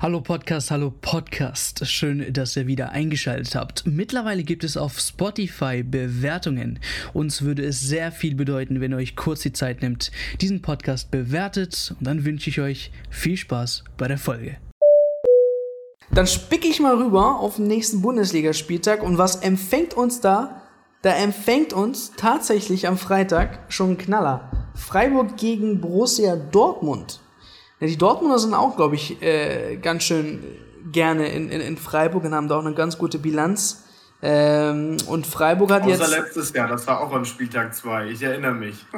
Hallo Podcast, hallo Podcast. Schön, dass ihr wieder eingeschaltet habt. Mittlerweile gibt es auf Spotify Bewertungen. Uns würde es sehr viel bedeuten, wenn ihr euch kurz die Zeit nimmt, diesen Podcast bewertet. Und dann wünsche ich euch viel Spaß bei der Folge. Dann spicke ich mal rüber auf den nächsten Bundesligaspieltag. Und was empfängt uns da? Da empfängt uns tatsächlich am Freitag schon ein Knaller. Freiburg gegen Borussia Dortmund. Ja, die Dortmunder sind auch, glaube ich, äh, ganz schön gerne in, in, in Freiburg und haben da auch eine ganz gute Bilanz. Ähm, und Freiburg hat Außer jetzt. letztes Jahr, das war auch am Spieltag 2, ich erinnere mich.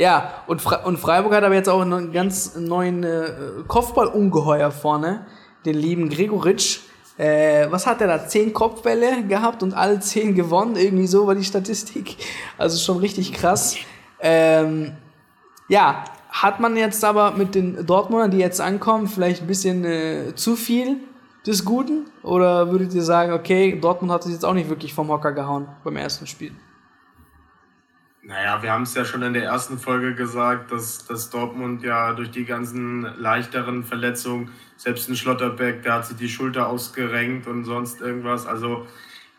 Ja, und, Fre und Freiburg hat aber jetzt auch einen ganz neuen äh, Kopfballungeheuer vorne, den lieben Gregoritsch. Äh, was hat er da? Zehn Kopfbälle gehabt und alle zehn gewonnen. Irgendwie so war die Statistik. Also schon richtig krass. Ähm, ja, hat man jetzt aber mit den Dortmundern, die jetzt ankommen, vielleicht ein bisschen äh, zu viel des Guten? Oder würdet ihr sagen, okay, Dortmund hat sich jetzt auch nicht wirklich vom Hocker gehauen beim ersten Spiel? Naja, wir haben es ja schon in der ersten Folge gesagt, dass, dass Dortmund ja durch die ganzen leichteren Verletzungen, selbst ein Schlotterbeck, der hat sich die Schulter ausgerenkt und sonst irgendwas. Also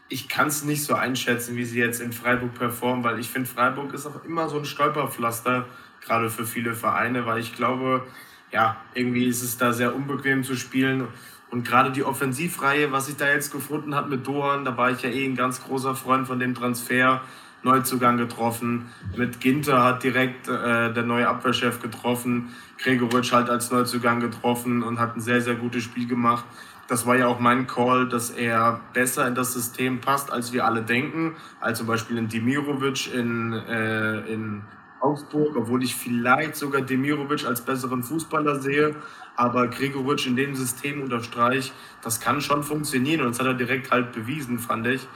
ich kann es nicht so einschätzen, wie sie jetzt in Freiburg performen, weil ich finde, Freiburg ist auch immer so ein Stolperpflaster, gerade für viele Vereine, weil ich glaube, ja, irgendwie ist es da sehr unbequem zu spielen. Und gerade die Offensivreihe, was ich da jetzt gefunden habe mit Dohan, da war ich ja eh ein ganz großer Freund von dem Transfer. Neuzugang getroffen. Mit Ginter hat direkt äh, der neue Abwehrchef getroffen. Gregoritsch halt als Neuzugang getroffen und hat ein sehr, sehr gutes Spiel gemacht. Das war ja auch mein Call, dass er besser in das System passt, als wir alle denken. Als zum Beispiel in Dimirovic in, äh, in Augsburg, obwohl ich vielleicht sogar Demirovic als besseren Fußballer sehe. Aber Gregoritsch in dem System unter Streich, das kann schon funktionieren. Und das hat er direkt halt bewiesen, fand ich.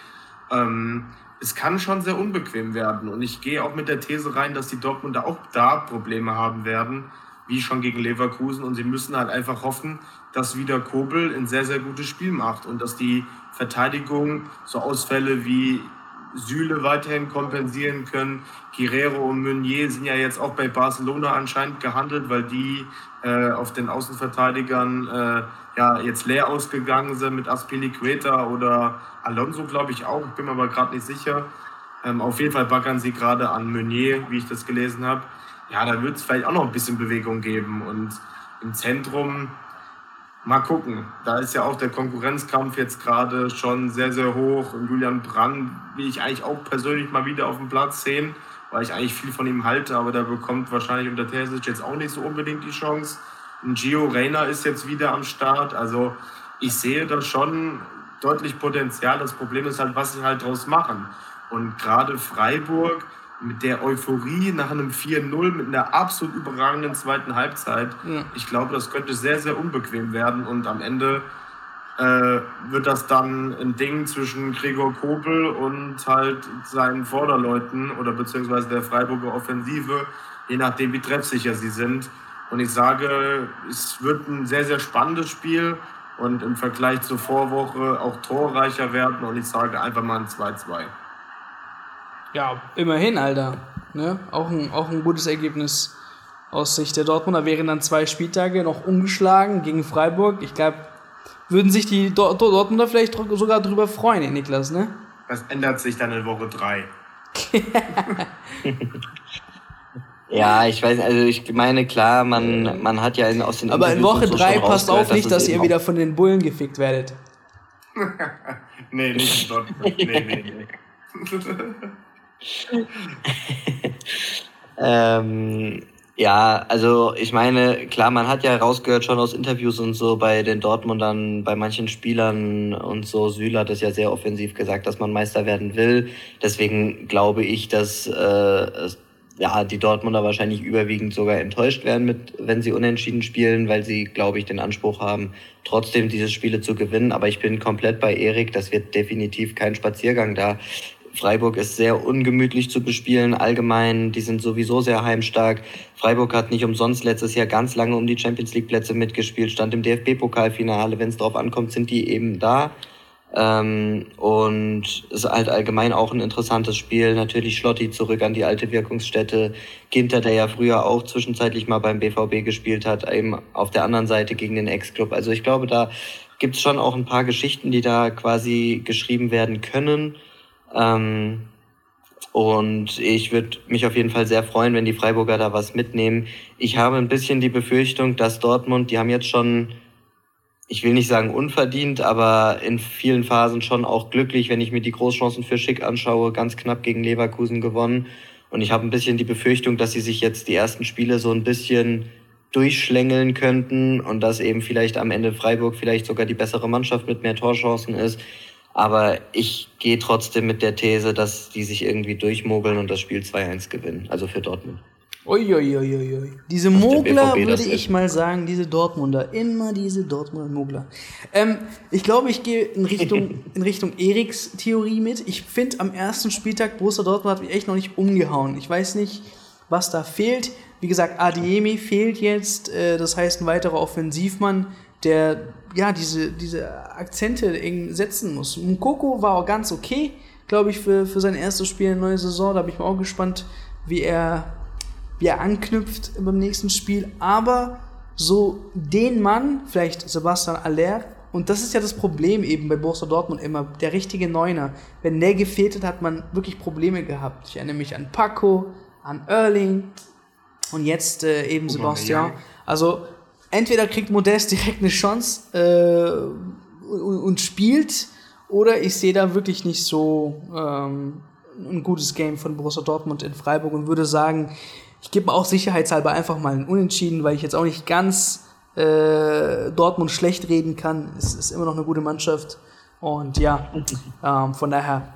Ähm, es kann schon sehr unbequem werden. Und ich gehe auch mit der These rein, dass die Dortmunder auch da Probleme haben werden, wie schon gegen Leverkusen. Und sie müssen halt einfach hoffen, dass wieder Kobel ein sehr, sehr gutes Spiel macht und dass die Verteidigung so Ausfälle wie Süle weiterhin kompensieren können. Guerrero und Meunier sind ja jetzt auch bei Barcelona anscheinend gehandelt, weil die äh, auf den Außenverteidigern äh, ja jetzt leer ausgegangen sind mit Aspilicueta oder Alonso, glaube ich auch. Ich bin mir aber gerade nicht sicher. Ähm, auf jeden Fall backern sie gerade an Meunier, wie ich das gelesen habe. Ja, da wird es vielleicht auch noch ein bisschen Bewegung geben. Und im Zentrum, mal gucken. Da ist ja auch der Konkurrenzkampf jetzt gerade schon sehr, sehr hoch. Und Julian Brandt will ich eigentlich auch persönlich mal wieder auf dem Platz sehen, weil ich eigentlich viel von ihm halte. Aber der bekommt wahrscheinlich unter Terzic jetzt auch nicht so unbedingt die Chance. Und Gio Reyna ist jetzt wieder am Start. Also ich sehe da schon deutlich Potenzial. Das Problem ist halt, was sie halt draus machen. Und gerade Freiburg mit der Euphorie nach einem 4-0 mit einer absolut überragenden zweiten Halbzeit, Ja. ich glaube, das könnte sehr, sehr unbequem werden. Und am Ende äh, wird das dann ein Ding zwischen Gregor Kobel und halt seinen Vorderleuten oder beziehungsweise der Freiburger Offensive, je nachdem, wie treffsicher sie sind. Und ich sage, es wird ein sehr, sehr spannendes Spiel und im Vergleich zur Vorwoche auch torreicher werden. Und ich sage einfach mal ein 2-2. Ja, immerhin, Alter. Ne? Auch, ein, auch ein gutes Ergebnis aus Sicht der Dortmunder. Wären dann zwei Spieltage noch ungeschlagen gegen Freiburg. Ich glaube, würden sich die Dor Dor- Dortmunder vielleicht sogar drüber freuen, Niklas, ne? Das ändert sich dann in Woche 3. Ja, ich weiß, also ich meine, klar, man, man hat ja in, aus den Aber in Woche und so 3 schon passt auf nicht, es dass ihr wieder von den Bullen gefickt werdet. Nee, nicht in Dortmund. Nee, nee, nee. Ähm, ja, also ich meine, klar, man hat ja rausgehört schon aus Interviews und so bei den Dortmundern, bei manchen Spielern und so, Süle hat es ja sehr offensiv gesagt, dass man Meister werden will. Deswegen glaube ich, dass äh, ja, die Dortmunder wahrscheinlich überwiegend sogar enttäuscht werden, mit, wenn sie unentschieden spielen, weil sie, glaube ich, den Anspruch haben, trotzdem diese Spiele zu gewinnen. Aber ich bin komplett bei Erik, das wird definitiv kein Spaziergang da. Freiburg ist sehr ungemütlich zu bespielen. Allgemein, die sind sowieso sehr heimstark. Freiburg hat nicht umsonst letztes Jahr ganz lange um die Champions League Plätze mitgespielt, stand im DFB-Pokalfinale. Wenn es drauf ankommt, sind die eben da. Ähm, und es ist halt allgemein auch ein interessantes Spiel. Natürlich Schlotti zurück an die alte Wirkungsstätte. Ginter, der ja früher auch zwischenzeitlich mal beim BVB gespielt hat, eben auf der anderen Seite gegen den Ex-Club. Also ich glaube, da gibt es schon auch ein paar Geschichten, die da quasi geschrieben werden können. Ähm, und ich würde mich auf jeden Fall sehr freuen, wenn die Freiburger da was mitnehmen. Ich habe ein bisschen die Befürchtung, dass Dortmund, die haben jetzt schon ich will nicht sagen unverdient, aber in vielen Phasen schon auch glücklich, wenn ich mir die Großchancen für Schick anschaue, ganz knapp gegen Leverkusen gewonnen. Und ich habe ein bisschen die Befürchtung, dass sie sich jetzt die ersten Spiele so ein bisschen durchschlängeln könnten und dass eben vielleicht am Ende Freiburg vielleicht sogar die bessere Mannschaft mit mehr Torchancen ist. Aber ich gehe trotzdem mit der These, dass die sich irgendwie durchmogeln und das Spiel 2-1 gewinnen, also für Dortmund. Uiuiuiui. Diese Mogler würde ich mal sagen, diese Dortmunder. Immer diese Dortmunder Mogler. Ähm, ich glaube, ich gehe in Richtung, in Richtung Eriks Theorie mit. Ich finde, am ersten Spieltag Borussia Dortmund hat mich echt noch nicht umgehauen. Ich weiß nicht, was da fehlt. Wie gesagt, Adiemi fehlt jetzt. Äh, das heißt, ein weiterer Offensivmann, der ja diese, diese Akzente irgendwie setzen muss. Mukoko war auch ganz okay, glaube ich, für, für sein erstes Spiel in der neuen Saison. Da bin ich mal auch gespannt, wie er wie er anknüpft beim nächsten Spiel, aber so den Mann, vielleicht Sebastian Aller, und das ist ja das Problem eben bei Borussia Dortmund immer, der richtige Neuner. Wenn der gefehlt hat, hat man wirklich Probleme gehabt. Ich erinnere mich an Paco, an Erling und jetzt äh, eben Sebastian. Also entweder kriegt Modest direkt eine Chance äh, und, und, spielt, oder ich sehe da wirklich nicht so ähm, ein gutes Game von Borussia Dortmund in Freiburg und würde sagen, ich gebe auch sicherheitshalber einfach mal einen Unentschieden, weil ich jetzt auch nicht ganz äh, Dortmund schlecht reden kann. Es ist immer noch eine gute Mannschaft. Und ja, ähm, von daher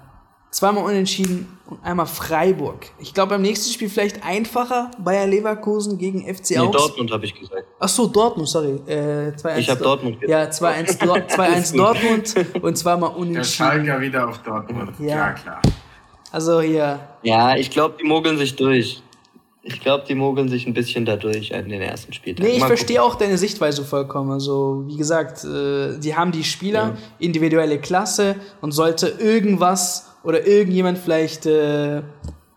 zweimal Unentschieden und einmal Freiburg. Ich glaube, beim nächsten Spiel vielleicht einfacher Bayer Leverkusen gegen FC nee, Augsburg. Dortmund habe ich gesagt. Ach so, Dortmund, sorry. Äh, ich habe Dortmund gesagt. Ja, 2-1 Dortmund und zweimal Unentschieden. Der Schalker wieder auf Dortmund. Ja, klar, klar. Also hier. Ja, ich glaube, die mogeln sich durch. Ich glaube, die mogeln sich ein bisschen dadurch in den ersten Spieltagen. Nee, ich verstehe auch deine Sichtweise vollkommen. Also, wie gesagt, äh, die haben die Spieler, ja. individuelle Klasse und sollte irgendwas oder irgendjemand vielleicht äh,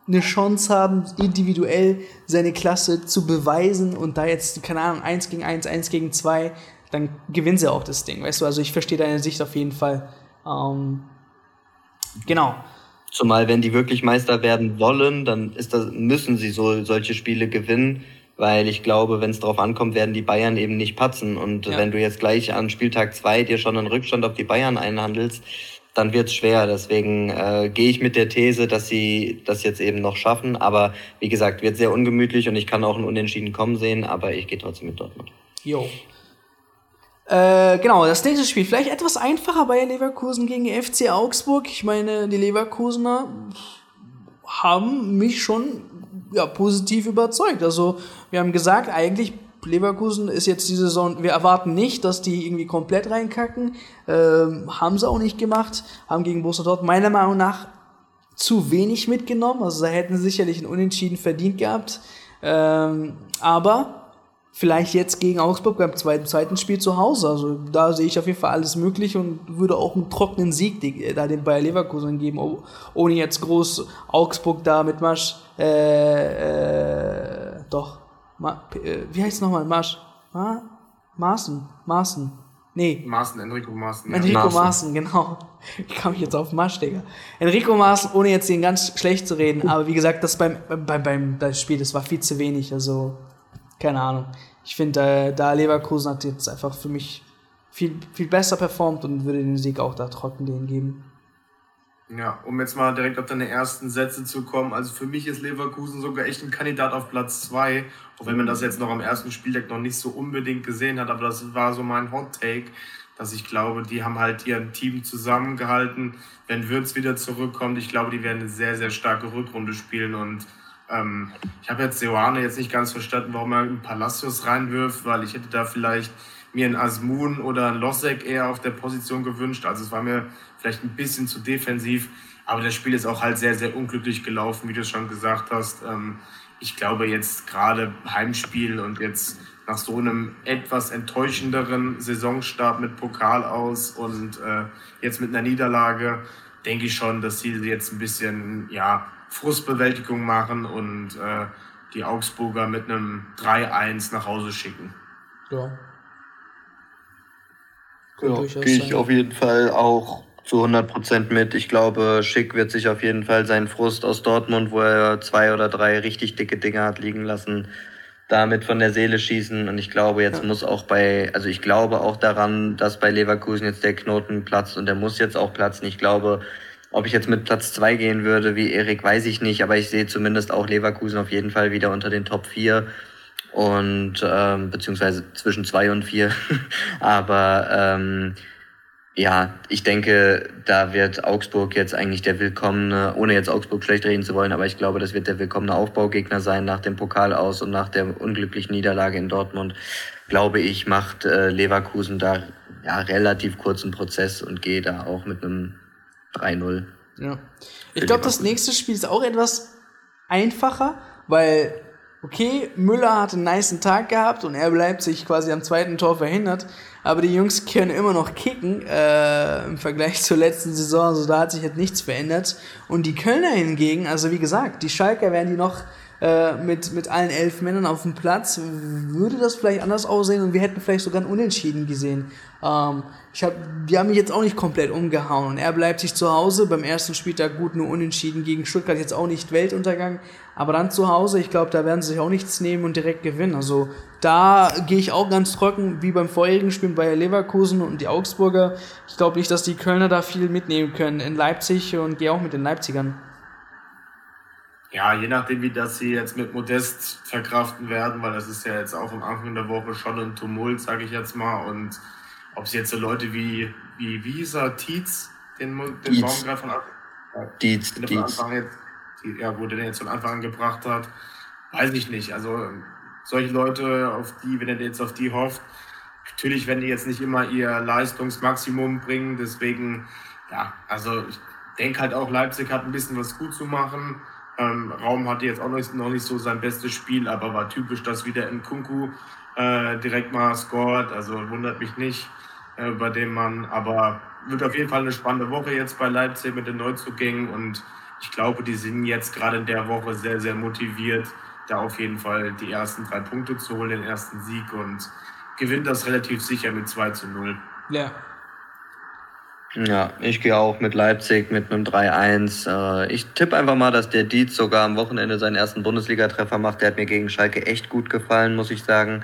eine Chance haben, individuell seine Klasse zu beweisen und da jetzt, keine Ahnung, 1 gegen 1, 1 gegen 2, dann gewinnen sie auch das Ding, weißt du? Also, ich verstehe deine Sicht auf jeden Fall. Ähm, genau. Zumal wenn die wirklich Meister werden wollen, dann ist das, müssen sie so solche Spiele gewinnen, weil ich glaube, wenn es darauf ankommt, werden die Bayern eben nicht patzen. Und ja. wenn du jetzt gleich an Spieltag zwei dir schon einen Rückstand auf die Bayern einhandelst, dann wird's schwer. Deswegen äh, gehe ich mit der These, dass sie das jetzt eben noch schaffen. Aber wie gesagt, wird sehr ungemütlich und ich kann auch ein Unentschieden kommen sehen, aber ich gehe trotzdem mit Dortmund. Jo. Äh, genau, das nächste Spiel. Vielleicht etwas einfacher bei Leverkusen gegen FC Augsburg. Ich meine, die Leverkusener haben mich schon ja, positiv überzeugt. Also, wir haben gesagt, eigentlich Leverkusen ist jetzt die Saison, wir erwarten nicht, dass die irgendwie komplett reinkacken. Ähm, haben sie auch nicht gemacht. Haben gegen Borussia Dortmund meiner Meinung nach zu wenig mitgenommen. Also, da hätten sie sicherlich ein Unentschieden verdient gehabt. Ähm, aber vielleicht jetzt gegen Augsburg beim zweiten, zweiten Spiel zu Hause. Also da sehe ich auf jeden Fall alles möglich und würde auch einen trockenen Sieg die, da den Bayer Leverkusen geben, ohne jetzt groß Augsburg da mit Marsch, äh, äh, doch, Ma, äh, wie heißt es nochmal, Marsch, Ma, Maaßen, Maaßen, nee. Maaßen, Enrico Maaßen. Ja. Enrico Maaßen, genau. Ich kam jetzt auf Marsch, Digga. Enrico Maaßen, ohne jetzt den ganz schlecht zu reden, aber wie gesagt, das beim, beim, beim das Spiel, das war viel zu wenig, also keine Ahnung. Ich finde, äh, da Leverkusen hat jetzt einfach für mich viel, viel besser performt und würde den Sieg auch da trocken denen geben. Ja, um jetzt mal direkt auf deine ersten Sätze zu kommen. Also für mich ist Leverkusen sogar echt ein Kandidat auf Platz zwei, auch wenn man das jetzt noch am ersten Spieltag noch nicht so unbedingt gesehen hat, aber das war so mein Hot Take, dass ich glaube, die haben halt ihr Team zusammengehalten. Wenn Würz wieder zurückkommt, ich glaube, die werden eine sehr, sehr starke Rückrunde spielen und ähm, ich habe jetzt Seoane jetzt nicht ganz verstanden, warum er einen Palacios reinwirft, weil ich hätte da vielleicht mir einen Asmun oder einen Losek eher auf der Position gewünscht. Also es war mir vielleicht ein bisschen zu defensiv. Aber das Spiel ist auch halt sehr, sehr unglücklich gelaufen, wie du schon gesagt hast. Ähm, ich glaube jetzt gerade Heimspiel und jetzt nach so einem etwas enttäuschenderen Saisonstart mit Pokal aus und äh, jetzt mit einer Niederlage, denke ich schon, dass sie jetzt ein bisschen ja, Frustbewältigung machen und äh, die Augsburger mit einem 3-1 nach Hause schicken. Ja. Ja, gehe ich auf jeden Fall auch zu 100% mit. Ich glaube, Schick wird sich auf jeden Fall seinen Frust aus Dortmund, wo er zwei oder drei richtig dicke Dinge hat liegen lassen, damit von der Seele schießen. Und ich glaube, jetzt ja. muss auch bei, also ich glaube auch daran, dass bei Leverkusen jetzt der Knoten platzt und der muss jetzt auch platzen. Ich glaube, ob ich jetzt mit Platz zwei gehen würde, wie Erik, weiß ich nicht, aber ich sehe zumindest auch Leverkusen auf jeden Fall wieder unter den Top 4 und ähm, beziehungsweise zwischen zwei und vier. aber ähm, ja, ich denke, da wird Augsburg jetzt eigentlich der willkommene, ohne jetzt Augsburg schlecht reden zu wollen, aber ich glaube, das wird der willkommene Aufbaugegner sein nach dem Pokal aus und nach der unglücklichen Niederlage in Dortmund. Glaube ich, macht äh, Leverkusen da ja relativ kurzen Prozess und geht da auch mit einem 3-0. Ja. Ich glaube, das nächste Spiel ist auch etwas einfacher, weil, okay, Müller hat einen niceen Tag gehabt und er bleibt sich quasi am zweiten Tor verhindert, aber die Jungs können immer noch kicken äh, im Vergleich zur letzten Saison, also da hat sich jetzt nichts verändert. Und die Kölner hingegen, also wie gesagt, die Schalker werden die noch äh, mit, mit allen elf Männern auf dem Platz, würde das vielleicht anders aussehen und wir hätten vielleicht sogar ein Unentschieden gesehen. Ähm, ich hab, die haben mich jetzt auch nicht komplett umgehauen und er bleibt sich zu Hause. Beim ersten Spieltag gut nur unentschieden gegen Stuttgart, jetzt auch nicht Weltuntergang. Aber dann zu Hause, ich glaube, da werden sie sich auch nichts nehmen und direkt gewinnen. Also da gehe ich auch ganz trocken, wie beim vorherigen Spiel bei Leverkusen und die Augsburger. Ich glaube nicht, dass die Kölner da viel mitnehmen können in Leipzig und gehe auch mit den Leipzigern. Ja, je nachdem, wie das sie jetzt mit Modest verkraften werden, weil das ist ja jetzt auch am Anfang der Woche schon ein Tumult, sage ich jetzt mal. Und ob sie jetzt so Leute wie, wie Visa, Tietz, den, den Baum gerade von, Dietz, von Anfang jetzt, ja gut, den jetzt von Anfang an gebracht hat, weiß ich nicht. Also solche Leute, auf die, wenn er jetzt auf die hofft, natürlich werden die jetzt nicht immer ihr Leistungsmaximum bringen. Deswegen, ja, also ich denke halt auch, Leipzig hat ein bisschen was gut zu machen. Ähm, Raum hatte jetzt auch noch, noch nicht so sein bestes Spiel, aber war typisch, dass wieder in Kunku äh, direkt mal scored. Also wundert mich nicht äh, bei dem Mann. Aber wird auf jeden Fall eine spannende Woche jetzt bei Leipzig mit den Neuzugängen und ich glaube, die sind jetzt gerade in der Woche sehr, sehr motiviert, da auf jeden Fall die ersten drei Punkte zu holen, den ersten Sieg und gewinnt das relativ sicher mit 2 zu 0. Ja, ja, ich gehe auch mit Leipzig mit einem 3-1. Äh, ich tippe einfach mal, dass der Dietz sogar am Wochenende seinen ersten Bundesliga-Treffer macht. Der hat mir gegen Schalke echt gut gefallen, muss ich sagen.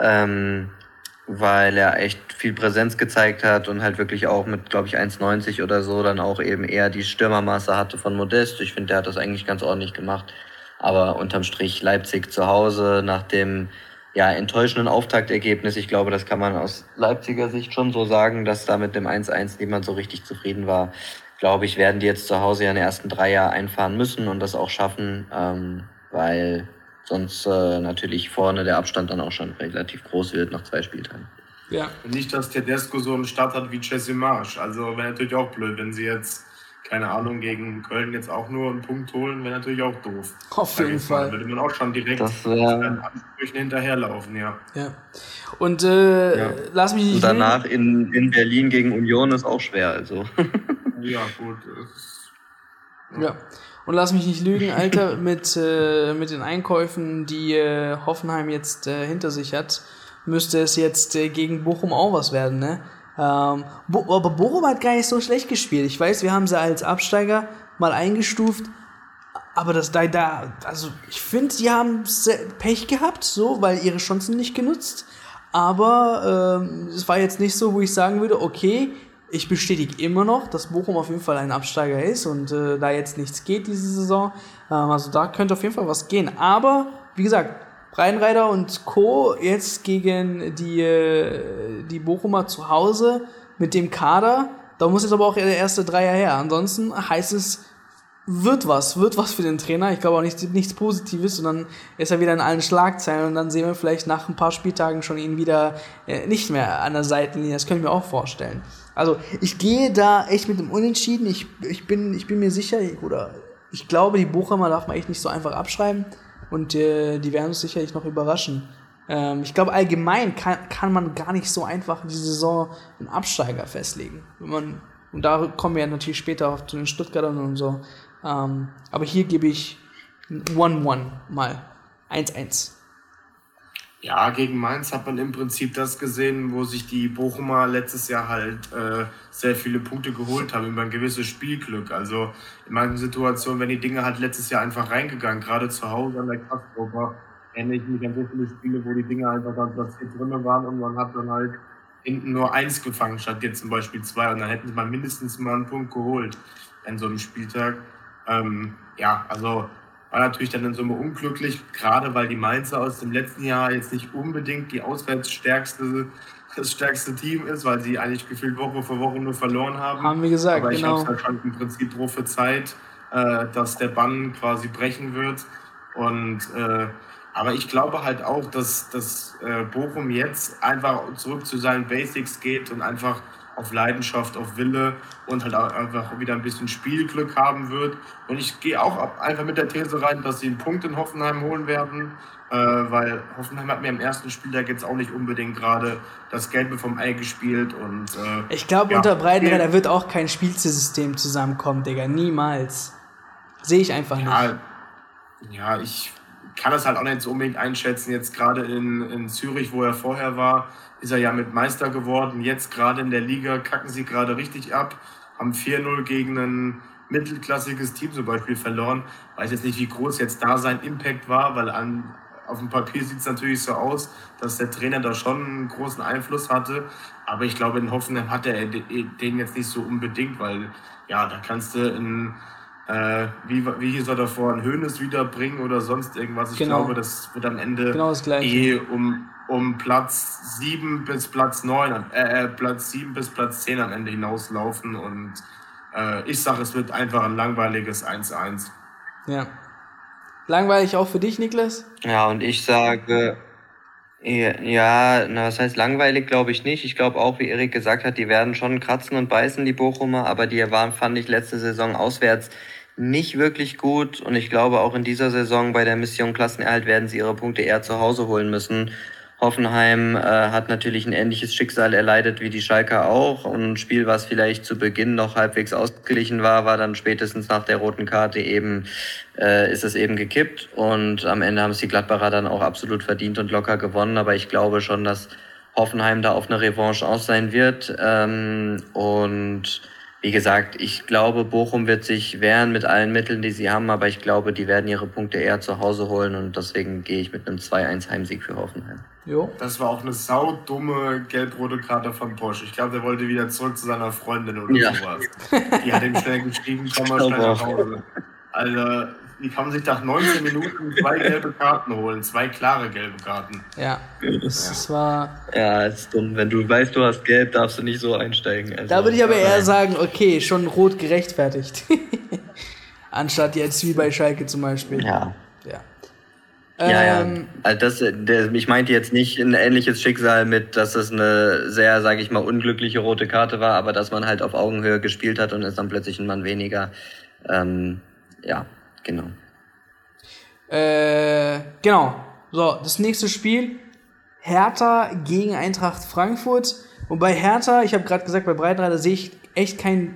Ähm, weil er echt viel Präsenz gezeigt hat und halt wirklich auch mit, glaube ich, 1,90 oder so dann auch eben eher die Stürmermasse hatte von Modest. Ich finde, der hat das eigentlich ganz ordentlich gemacht. Aber unterm Strich Leipzig zu Hause nach dem ja, enttäuschenden Auftaktergebnis. Ich glaube, das kann man aus Leipziger Sicht schon so sagen, dass da mit dem 1-1 niemand so richtig zufrieden war. Glaube ich, werden die jetzt zu Hause ja in den ersten drei Jahren einfahren müssen und das auch schaffen, ähm, weil sonst äh, natürlich vorne der Abstand dann auch schon relativ groß wird nach zwei Spieltagen. Ja. Und nicht, dass Tedesco so einen Start hat wie Jesse Marsch. Also wäre natürlich auch blöd, wenn sie jetzt keine Ahnung, gegen Köln jetzt auch nur einen Punkt holen, wäre natürlich auch doof. Auf jeden Fall. Würde man auch schon direkt das wär... Ansprüchen hinterherlaufen, ja. Ja. Und äh, ja. lass mich nicht. Und danach in, in Berlin gegen Union ist auch schwer, also. ja, gut. Ja. ja. Und lass mich nicht lügen, Alter, mit, äh, mit den Einkäufen, die äh, Hoffenheim jetzt äh, hinter sich hat, müsste es jetzt äh, gegen Bochum auch was werden, ne? Ähm, Bo aber Bochum hat gar nicht so schlecht gespielt. Ich weiß, wir haben sie als Absteiger mal eingestuft, aber das da, da also ich finde, sie haben Pech gehabt, so, weil ihre Chancen nicht genutzt. Aber ähm, es war jetzt nicht so, wo ich sagen würde, okay, ich bestätige immer noch, dass Bochum auf jeden Fall ein Absteiger ist und äh, da jetzt nichts geht diese Saison. Ähm, also da könnte auf jeden Fall was gehen. Aber wie gesagt, Rheinreiter und Co. jetzt gegen die, äh, die Bochumer zu Hause mit dem Kader. Da muss jetzt aber auch der erste Dreier her. Ansonsten heißt es, wird was, wird was für den Trainer. Ich glaube auch nicht, nichts Positives dann ist er wieder in allen Schlagzeilen und dann sehen wir vielleicht nach ein paar Spieltagen schon ihn wieder äh, nicht mehr an der Seitenlinie. Das können wir auch vorstellen. Also ich gehe da echt mit dem Unentschieden. Ich, ich, bin, ich bin mir sicher, oder ich glaube, die Bochumer darf man echt nicht so einfach abschreiben. Und äh, die werden uns sicherlich noch überraschen. Ähm, ich glaube, allgemein kann, kann man gar nicht so einfach in diese Saison einen Absteiger festlegen. Wenn man, und da kommen wir natürlich später auch zu den Stuttgartern und so. Ähm, aber hier gebe ich 1-1 mal. 1-1. Ja, gegen Mainz hat man im Prinzip das gesehen, wo sich die Bochumer letztes Jahr halt äh, sehr viele Punkte geholt haben über ein gewisses Spielglück. Also in manchen Situationen, wenn die Dinge halt letztes Jahr einfach reingegangen, gerade zu Hause an der Kraftgruppe, erinnere ich mich an so viele Spiele, wo die Dinge einfach dann platziert drin waren und man hat dann halt hinten nur eins gefangen, statt jetzt zum Beispiel zwei. Und dann hätten sie mal mindestens mal einen Punkt geholt an so einem Spieltag. Ähm, ja, also war natürlich dann in Summe unglücklich, gerade weil die Mainzer aus dem letzten Jahr jetzt nicht unbedingt die auswärtsstärkste das stärkste Team ist, weil sie eigentlich gefühlt Woche für Woche nur verloren haben. Haben wir gesagt, Aber ich genau. habe halt schon im Prinzip Zeit, äh, dass der Bann quasi brechen wird. Und äh, aber ich glaube halt auch, dass, dass äh, Bochum jetzt einfach zurück zu seinen Basics geht und einfach auf Leidenschaft, auf Wille und halt auch einfach wieder ein bisschen Spielglück haben wird. Und ich gehe auch einfach mit der These rein, dass sie einen Punkt in Hoffenheim holen werden, äh, weil Hoffenheim hat mir im ersten Spieltag jetzt auch nicht unbedingt gerade das Gelbe vom Ei gespielt. Und, äh, ich glaube, ja, unter Breitenreiter wird auch kein Spielsystem zusammenkommen, Digga. Niemals. Sehe ich einfach nicht. Ja, ja, ich kann das halt auch nicht so unbedingt einschätzen. Jetzt gerade in, in Zürich, wo er vorher war, ist er ja mit Meister geworden. Jetzt gerade in der Liga kacken sie gerade richtig ab, haben 4-0 gegen ein mittelklassiges Team zum Beispiel verloren. Weiß jetzt nicht, wie groß jetzt da sein Impact war, weil an, auf dem Papier sieht es natürlich so aus, dass der Trainer da schon einen großen Einfluss hatte. Aber ich glaube, in Hoffenheim hat er den jetzt nicht so unbedingt, weil ja, da kannst du in äh, wie, wie hieß er davor, ein Höhnes wiederbringen oder sonst irgendwas. Ich genau. glaube, das wird am Ende genau eh um, um Platz 7 bis Platz 9, äh, äh, Platz 7 bis Platz 10 am Ende hinauslaufen. Und äh, ich sage, es wird einfach ein langweiliges 1-1. Ja. Langweilig auch für dich, Niklas? Ja, und ich sage, ja, na, was heißt langweilig, glaube ich nicht. Ich glaube auch, wie Erik gesagt hat, die werden schon kratzen und beißen, die Bochumer, aber die waren, fand ich, letzte Saison auswärts nicht wirklich gut. Und ich glaube auch in dieser Saison bei der Mission Klassenerhalt werden sie ihre Punkte eher zu Hause holen müssen. Hoffenheim äh, hat natürlich ein ähnliches Schicksal erleidet wie die Schalker auch. Und ein Spiel, was vielleicht zu Beginn noch halbwegs ausgeglichen war, war dann spätestens nach der roten Karte eben, äh, ist es eben gekippt. Und am Ende haben es die Gladbacher dann auch absolut verdient und locker gewonnen, aber ich glaube schon, dass Hoffenheim da auf eine Revanche aus sein wird. Ähm, und wie gesagt, ich glaube, Bochum wird sich wehren mit allen Mitteln, die sie haben, aber ich glaube, die werden ihre Punkte eher zu Hause holen und deswegen gehe ich mit einem 2-1 Heimsieg für Hoffenheim. Jo. Das war auch eine saudumme gelb-rote Karte von Porsche. Ich glaube, der wollte wieder zurück zu seiner Freundin oder ja. sowas. Die hat ihm schnell geschrieben, komm mal schnell nach Hause. Also, wie kann man sich nach 19 Minuten zwei gelbe Karten holen? Zwei klare gelbe Karten. Ja, das, das war. Ja, ist dumm. Wenn du weißt, du hast gelb, darfst du nicht so einsteigen. Also, da würde ich aber eher sagen, okay, schon rot gerechtfertigt. Anstatt jetzt wie bei Schalke zum Beispiel. Ja. Ja. Ja, ähm, ja. Also das, der, ich meinte jetzt nicht ein ähnliches Schicksal mit, dass es eine sehr, sage ich mal, unglückliche rote Karte war, aber dass man halt auf Augenhöhe gespielt hat und ist dann plötzlich ein Mann weniger. Ähm, ja, Genau. Äh, genau. So, das nächste Spiel. Hertha gegen Eintracht Frankfurt. Und bei Hertha, ich habe gerade gesagt, bei Breitreiter sehe ich echt keine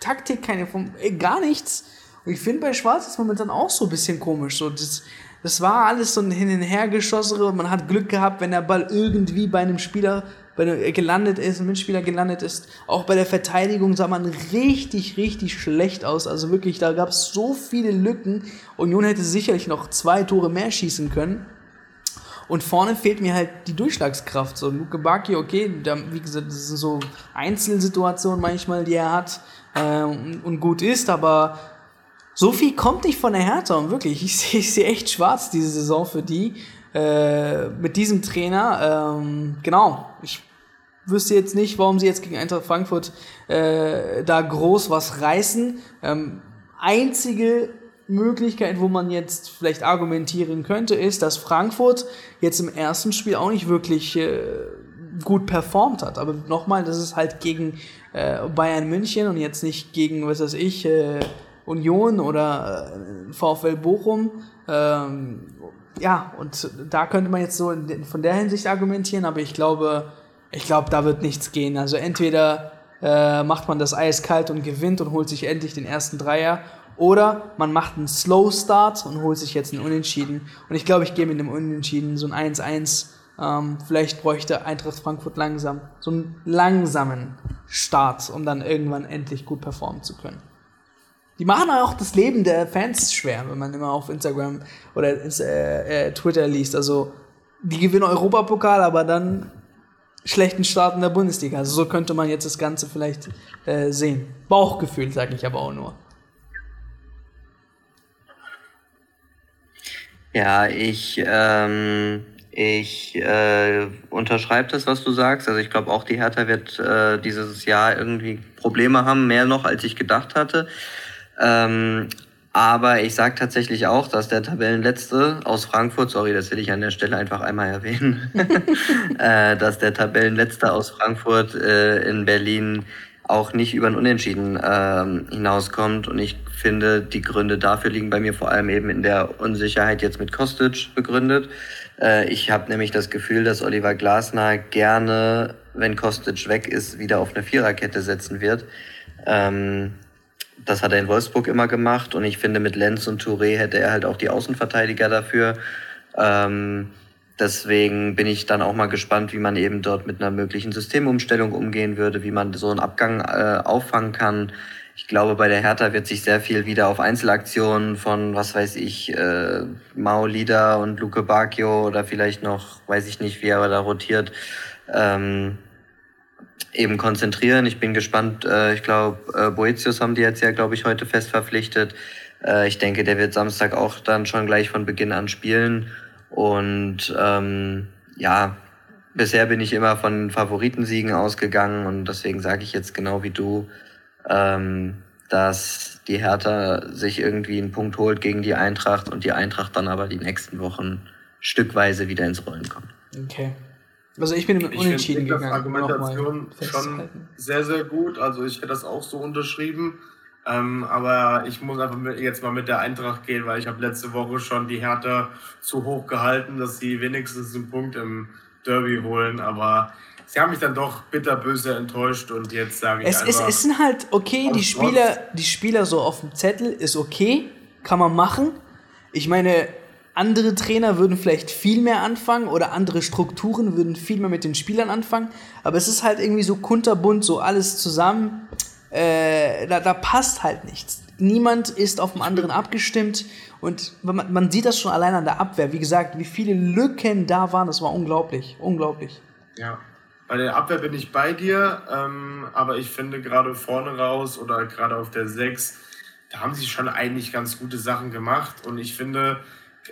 Taktik, keine Form, äh, gar nichts. Und ich finde bei Schwarz ist momentan auch so ein bisschen komisch. So, das, das war alles so ein Hin- und Hergeschossere. Man hat Glück gehabt, wenn der Ball irgendwie bei einem Spieler bei der, gelandet ist, ein Mitspieler gelandet ist. Auch bei der Verteidigung sah man richtig, richtig schlecht aus. Also wirklich, da gab es so viele Lücken. Union hätte sicherlich noch zwei Tore mehr schießen können. Und vorne fehlt mir halt die Durchschlagskraft. So, Luke Baki, okay, da, wie gesagt, das sind so Einzelsituationen manchmal, die er hat äh, und, gut ist, aber so viel kommt nicht von der Hertha. Und wirklich, ich sehe seh echt schwarz diese Saison für die. Äh, mit diesem Trainer. Ähm, genau, ich wüsste jetzt nicht, warum sie jetzt gegen Eintracht Frankfurt äh, da groß was reißen. Ähm, einzige Möglichkeit, wo man jetzt vielleicht argumentieren könnte, ist, dass Frankfurt jetzt im ersten Spiel auch nicht wirklich äh, gut performt hat. Aber nochmal, das ist halt gegen äh, Bayern München und jetzt nicht gegen, was weiß ich, äh, Union oder äh, VfL Bochum. Ähm, ja, und da könnte man jetzt so von der Hinsicht argumentieren, aber ich glaube, ich glaube, da wird nichts gehen. Also entweder äh, macht man das eiskalt und gewinnt und holt sich endlich den ersten Dreier, oder man macht einen Slow Start und holt sich jetzt einen Unentschieden. Und ich glaube, ich gehe mit dem Unentschieden so ein 1-1. Ähm, vielleicht bräuchte Eintracht Frankfurt langsam so einen langsamen Start, um dann irgendwann endlich gut performen zu können. Die machen auch das Leben der Fans schwer, wenn man immer auf Instagram oder äh, äh, Twitter liest. Also, die gewinnen Europapokal, aber dann schlechten Start in der Bundesliga. Also, so könnte man jetzt das Ganze vielleicht äh, sehen. Bauchgefühl, sage ich aber auch nur. Ja, ich, ähm, ich äh, unterschreibe das, was du sagst. Also ich glaube auch, die Hertha wird äh, dieses Jahr irgendwie Probleme haben, mehr noch, als ich gedacht hatte. Ähm, aber ich sage tatsächlich auch, dass der Tabellenletzte aus Frankfurt, sorry, das will ich an der Stelle einfach einmal erwähnen, äh, dass der Tabellenletzte aus Frankfurt äh, in Berlin auch nicht über ein Unentschieden ähm, hinauskommt. Und ich finde, die Gründe dafür liegen bei mir vor allem eben in der Unsicherheit jetzt mit Kostic begründet. Äh, ich habe nämlich das Gefühl, dass Oliver Glasner gerne, wenn Kostic weg ist, wieder auf eine Viererkette setzen wird. Ähm, das hat er in Wolfsburg immer gemacht und ich finde, mit Lenz und Touré hätte er halt auch die Außenverteidiger dafür. Ähm, deswegen bin ich dann auch mal gespannt, wie man eben dort mit einer möglichen Systemumstellung umgehen würde, wie man so einen Abgang äh, auffangen kann. Ich glaube, bei der Hertha wird sich sehr viel wieder auf Einzelaktionen von, was weiß ich, äh, Mao Lieder und Luke Bacchio oder vielleicht noch, weiß ich nicht, wie er da rotiert, ähm, eben konzentrieren. Ich bin gespannt. Äh, ich glaube, äh, Boetius haben die jetzt ja, glaube ich, heute fest verpflichtet. Äh, ich denke, der wird Samstag auch dann schon gleich von Beginn an spielen. Und ähm, ja, bisher bin ich immer von Favoritensiegen ausgegangen und deswegen sage ich jetzt genau wie du, ähm, dass die Hertha sich irgendwie einen Punkt holt gegen die Eintracht und die Eintracht dann aber die nächsten Wochen stückweise wieder ins Rollen kommt. Okay. Also ich bin mit Unentschieden gegangen. Ich Argumentation schon sehr, sehr gut. Also ich hätte das auch so unterschrieben. Ähm, aber ich muss einfach mit, jetzt mal mit der Eintracht gehen, weil ich habe letzte Woche schon die Hertha zu hoch gehalten, dass sie wenigstens einen Punkt im Derby holen. Aber sie haben mich dann doch bitterböse enttäuscht und jetzt sage ich es, einfach... Es, es sind halt okay, die Spieler, die Spieler so auf dem Zettel ist okay, kann man machen. Ich meine, andere Trainer würden vielleicht viel mehr anfangen oder andere Strukturen würden viel mehr mit den Spielern anfangen. Aber es ist halt irgendwie so kunterbunt, so alles zusammen. Äh, da, da passt halt nichts. Niemand ist auf dem anderen abgestimmt und man, man sieht das schon allein an der Abwehr. Wie gesagt, wie viele Lücken da waren, das war unglaublich. Unglaublich. Ja, bei der Abwehr bin ich bei dir, ähm, aber ich finde gerade vorne raus oder gerade auf der 6, da haben sie schon eigentlich ganz gute Sachen gemacht und ich finde,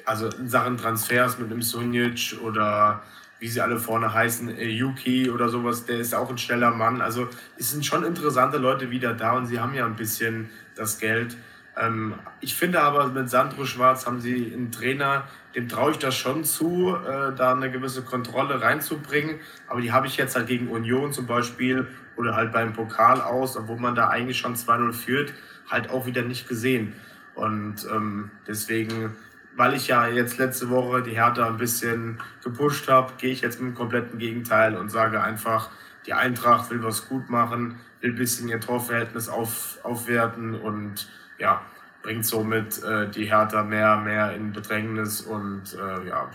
also in Sachen Transfers mit dem Sunic oder wie sie alle vorne heißen, äh, Yuki oder sowas, der ist auch ein schneller Mann. Also es sind schon interessante Leute wieder da und sie haben ja ein bisschen das Geld. Ähm, ich finde aber, mit Sandro Schwarz haben sie einen Trainer, dem traue ich das schon zu, äh, da eine gewisse Kontrolle reinzubringen. Aber die habe ich jetzt halt gegen Union zum Beispiel oder halt beim Pokal aus, obwohl man da eigentlich schon 2-0 führt, halt auch wieder nicht gesehen. Und ähm, deswegen weil ich ja jetzt letzte Woche die Hertha ein bisschen gepusht habe, gehe ich jetzt mit dem kompletten Gegenteil und sage einfach, die Eintracht will was gut machen, will ein bisschen ihr Torverhältnis auf, aufwerten und ja, bringt somit äh, die Hertha mehr, mehr in Bedrängnis und äh, ja,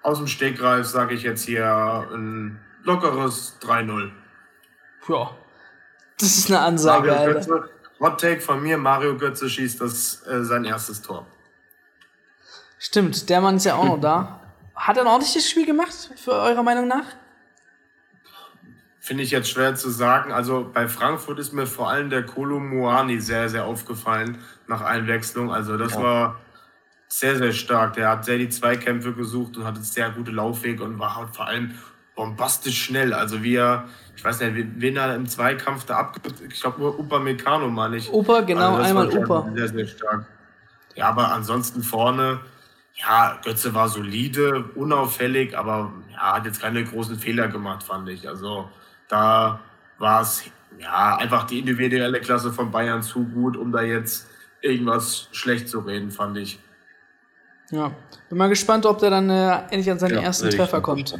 aus dem Stegreif sage ich jetzt hier ein lockeres 3-0. Ja, das ist eine Ansage, Mario Götze, Hot Take von mir, Mario Götze schießt das äh, sein erstes Tor. Stimmt, der Mann ist ja auch noch da. Hat er ein ordentliches Spiel gemacht, für eurer Meinung nach? Finde ich jetzt schwer zu sagen. Also bei Frankfurt ist mir vor allem der Kolo Muani sehr, sehr aufgefallen nach Einwechslung. Also das ja. war sehr, sehr stark. Der hat sehr die Zweikämpfe gesucht und hatte sehr gute Laufwege und war halt vor allem bombastisch schnell. Also wie er, ich weiß nicht, wen er im Zweikampf da ab, ich glaube Upa Meccano meine ich. Upa, genau, also einmal Upa. Sehr, sehr stark. Ja, aber ansonsten vorne, ja, Götze war solide, unauffällig, aber ja, hat jetzt keine großen Fehler gemacht, fand ich. Also da war es ja einfach die individuelle Klasse von Bayern zu gut, um da jetzt irgendwas schlecht zu reden, fand ich. Ja. Bin mal gespannt, ob der dann äh, endlich an seinen ja, ersten Treffer kommt.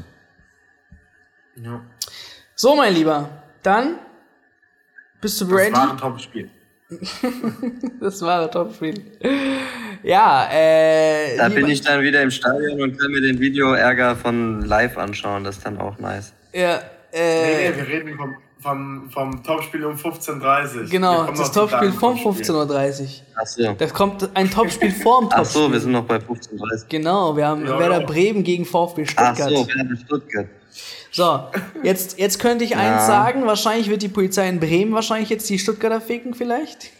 Ja. So, mein Lieber, dann bist du ready? Das war ein Top-Spiel. das war ein Top-Spiel. Ja, äh. Da bin ich dann wieder im Stadion und kann mir den Video-Ärger von live anschauen. Das ist dann auch nice. Ja, äh. Nee, nee, wir reden vom, vom, vom Topspiel um 15.30 Uhr. Genau, das Topspiel vom 15.30 Uhr. Achso. Da kommt ein Topspiel vor dem Topspiel. Achso, wir sind noch bei 15.30 Uhr. Genau, wir haben ja, Werder ja. Bremen gegen VfB Stuttgart. Achso, Werder Stuttgart. So, jetzt, jetzt könnte ich ja. eins sagen, wahrscheinlich wird die Polizei in Bremen wahrscheinlich jetzt die Stuttgarter ficken, vielleicht.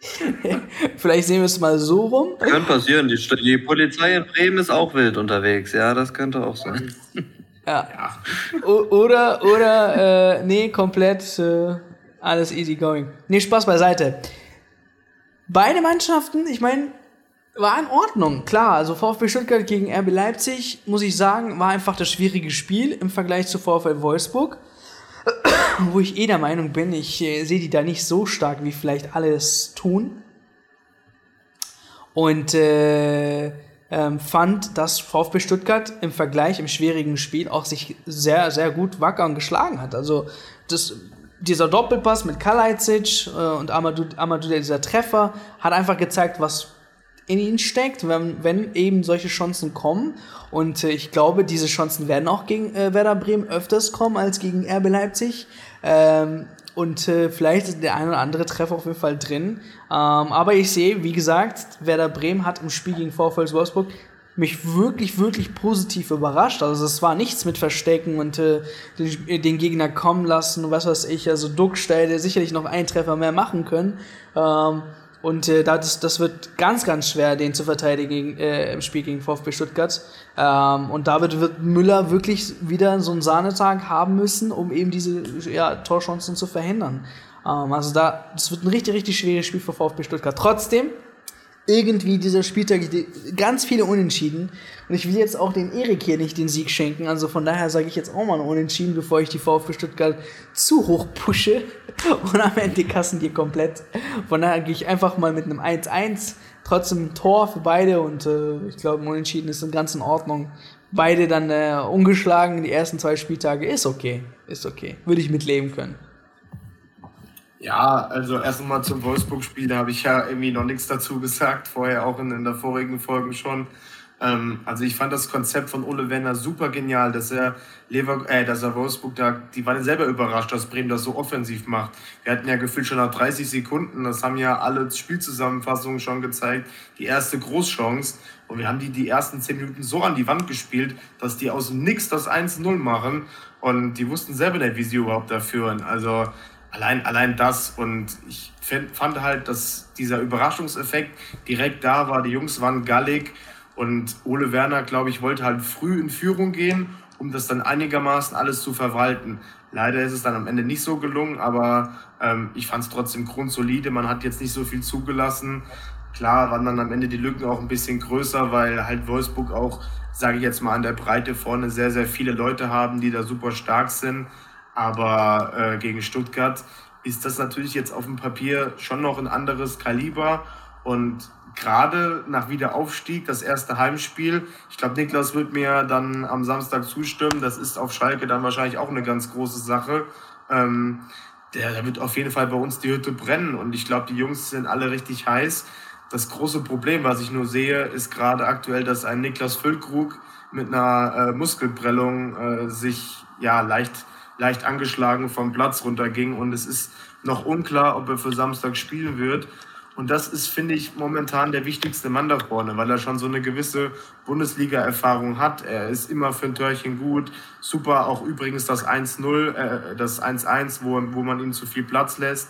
vielleicht sehen wir es mal so rum. Könnte passieren, die, die Polizei in Bremen ist auch wild unterwegs, ja, das könnte auch sein. Ja. oder, oder, äh, nee, komplett äh, alles easy going. Nee, Spaß beiseite. Beide Mannschaften, ich meine, war in Ordnung, klar. Also VfB Stuttgart gegen RB Leipzig, muss ich sagen, war einfach das schwierige Spiel im Vergleich zu VfL Wolfsburg. Wo ich eh der Meinung bin, ich äh, sehe die da nicht so stark, wie vielleicht alle es tun. Und äh, ähm, fand, dass VfB Stuttgart im Vergleich im schwierigen Spiel auch sich sehr, sehr gut wackern geschlagen hat. Also das, dieser Doppelpass mit Kalajdzic äh, und Amadou, Amadou, dieser Treffer, hat einfach gezeigt, was in ihnen steckt, wenn, wenn eben solche Chancen kommen. Und äh, ich glaube, diese Chancen werden auch gegen äh, Werder Bremen öfters kommen als gegen RB Leipzig. Ähm, und äh, vielleicht ist der ein oder andere Treffer auf jeden Fall drin. Ähm, aber ich sehe, wie gesagt, Werder Bremen hat im Spiel gegen VfL Wolfsburg mich wirklich, wirklich positiv überrascht. Also es war nichts mit Verstecken und äh, den, den, Gegner kommen lassen und was weiß ich. Also Duckstein hätte sicherlich noch einen Treffer mehr machen können. Ähm, und äh, das, das wird ganz, ganz schwer, den zu verteidigen äh, im Spiel gegen VfB Stuttgart. Ähm, und damit wird Müller wirklich wieder so einen Sahnetag haben müssen, um eben diese ja, Torchancen zu verhindern. Ähm, also da, das wird ein richtig, richtig schweres Spiel für VfB Stuttgart. Trotzdem, irgendwie dieser Spieltag ganz viele Unentschieden. Und ich will jetzt auch den Erik hier nicht den Sieg schenken. Also von daher sage ich jetzt auch mal ein Unentschieden, bevor ich die VfB Stuttgart zu hoch pushe. Und am Ende kassen die komplett. Von daher gehe ich einfach mal mit einem 1-1. Trotzdem ein Tor für beide und äh, ich glaube, ein Unentschieden ist ganz in Ordnung. Beide dann äh, ungeschlagen die ersten zwei Spieltage ist okay. Ist okay. Würde ich mitleben können. Ja, also erst einmal zum Wolfsburg-Spiel, da habe ich ja irgendwie noch nichts dazu gesagt, vorher auch in, in der vorigen Folge schon. Ähm, also ich fand das Konzept von Ole Werner super genial, dass er Lever äh, dass er Wolfsburg da, die waren selber überrascht, dass Bremen das so offensiv macht. Wir hatten ja gefühlt schon nach 30 Sekunden, das haben ja alle Spielzusammenfassungen schon gezeigt, die erste Großchance. Und wir haben die die ersten 10 Minuten so an die Wand gespielt, dass die aus dem Nix das 1-0 machen. Und die wussten selber nicht, wie sie überhaupt da führen. Also allein, allein das und ich fand halt, dass dieser Überraschungseffekt direkt da war. Die Jungs waren gallig und Ole Werner, glaube ich, wollte halt früh in Führung gehen, um das dann einigermaßen alles zu verwalten. Leider ist es dann am Ende nicht so gelungen, aber ähm, ich fand es trotzdem grundsolide. Man hat jetzt nicht so viel zugelassen. Klar waren dann am Ende die Lücken auch ein bisschen größer, weil halt Wolfsburg auch, sage ich jetzt mal, an der Breite vorne sehr, sehr viele Leute haben, die da super stark sind. Aber äh, gegen Stuttgart ist das natürlich jetzt auf dem Papier schon noch ein anderes Kaliber. Und gerade nach Wiederaufstieg, das erste Heimspiel, ich glaube, Niklas wird mir dann am Samstag zustimmen, das ist auf Schalke dann wahrscheinlich auch eine ganz große Sache. Ähm, der, der wird auf jeden Fall bei uns die Hütte brennen und ich glaube, die Jungs sind alle richtig heiß. Das große Problem, was ich nur sehe, ist gerade aktuell, dass ein Niklas Füllkrug mit einer äh, Muskelprellung äh, sich ja leicht leicht angeschlagen vom Platz runterging und es ist noch unklar, ob er für Samstag spielen wird. Und das ist, finde ich, momentan der wichtigste Mann da vorne, weil er schon so eine gewisse Bundesliga-Erfahrung hat. Er ist immer für ein Törchen gut. Super, auch übrigens das 1-0, äh, das 1-1, wo, wo man ihm zu viel Platz lässt.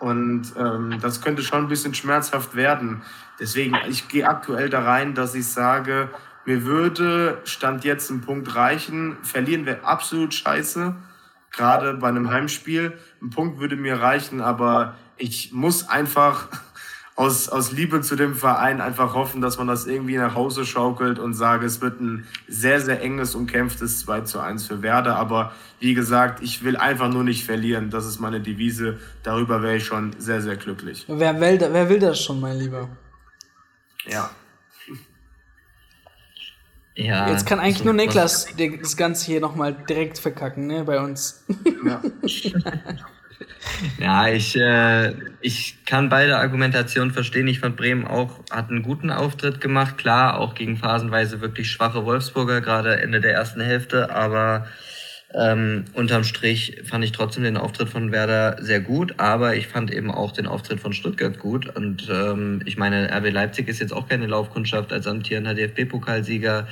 Und ähm, das könnte schon ein bisschen schmerzhaft werden. Deswegen, ich gehe aktuell da rein, dass ich sage, mir würde Stand jetzt ein Punkt reichen. Verlieren wir absolut scheiße, gerade bei einem Heimspiel. Ein Punkt würde mir reichen, aber ich muss einfach aus, aus Liebe zu dem Verein einfach hoffen, dass man das irgendwie nach Hause schaukelt und sage, es wird ein sehr, sehr enges, umkämpftes 2 zu 1 für Werder. Aber wie gesagt, ich will einfach nur nicht verlieren. Das ist meine Devise. Darüber wäre ich schon sehr, sehr glücklich. Wer will, wer will das schon, mein Lieber? Ja. Ja, Jetzt kann eigentlich so, nur Niklas das Ganze hier nochmal direkt verkacken, ne, bei uns. Ja. ja, ich, äh, ich kann beide Argumentationen verstehen. Ich fand Bremen auch, hat einen guten Auftritt gemacht. Klar, auch gegen phasenweise wirklich schwache Wolfsburger, gerade Ende der ersten Hälfte, aber ähm, unterm Strich fand ich trotzdem den Auftritt von Werder sehr gut, aber ich fand eben auch den Auftritt von Stuttgart gut. Und ähm, ich meine, RB Leipzig ist jetzt auch keine Laufkundschaft als amtierender DFB-Pokalsieger,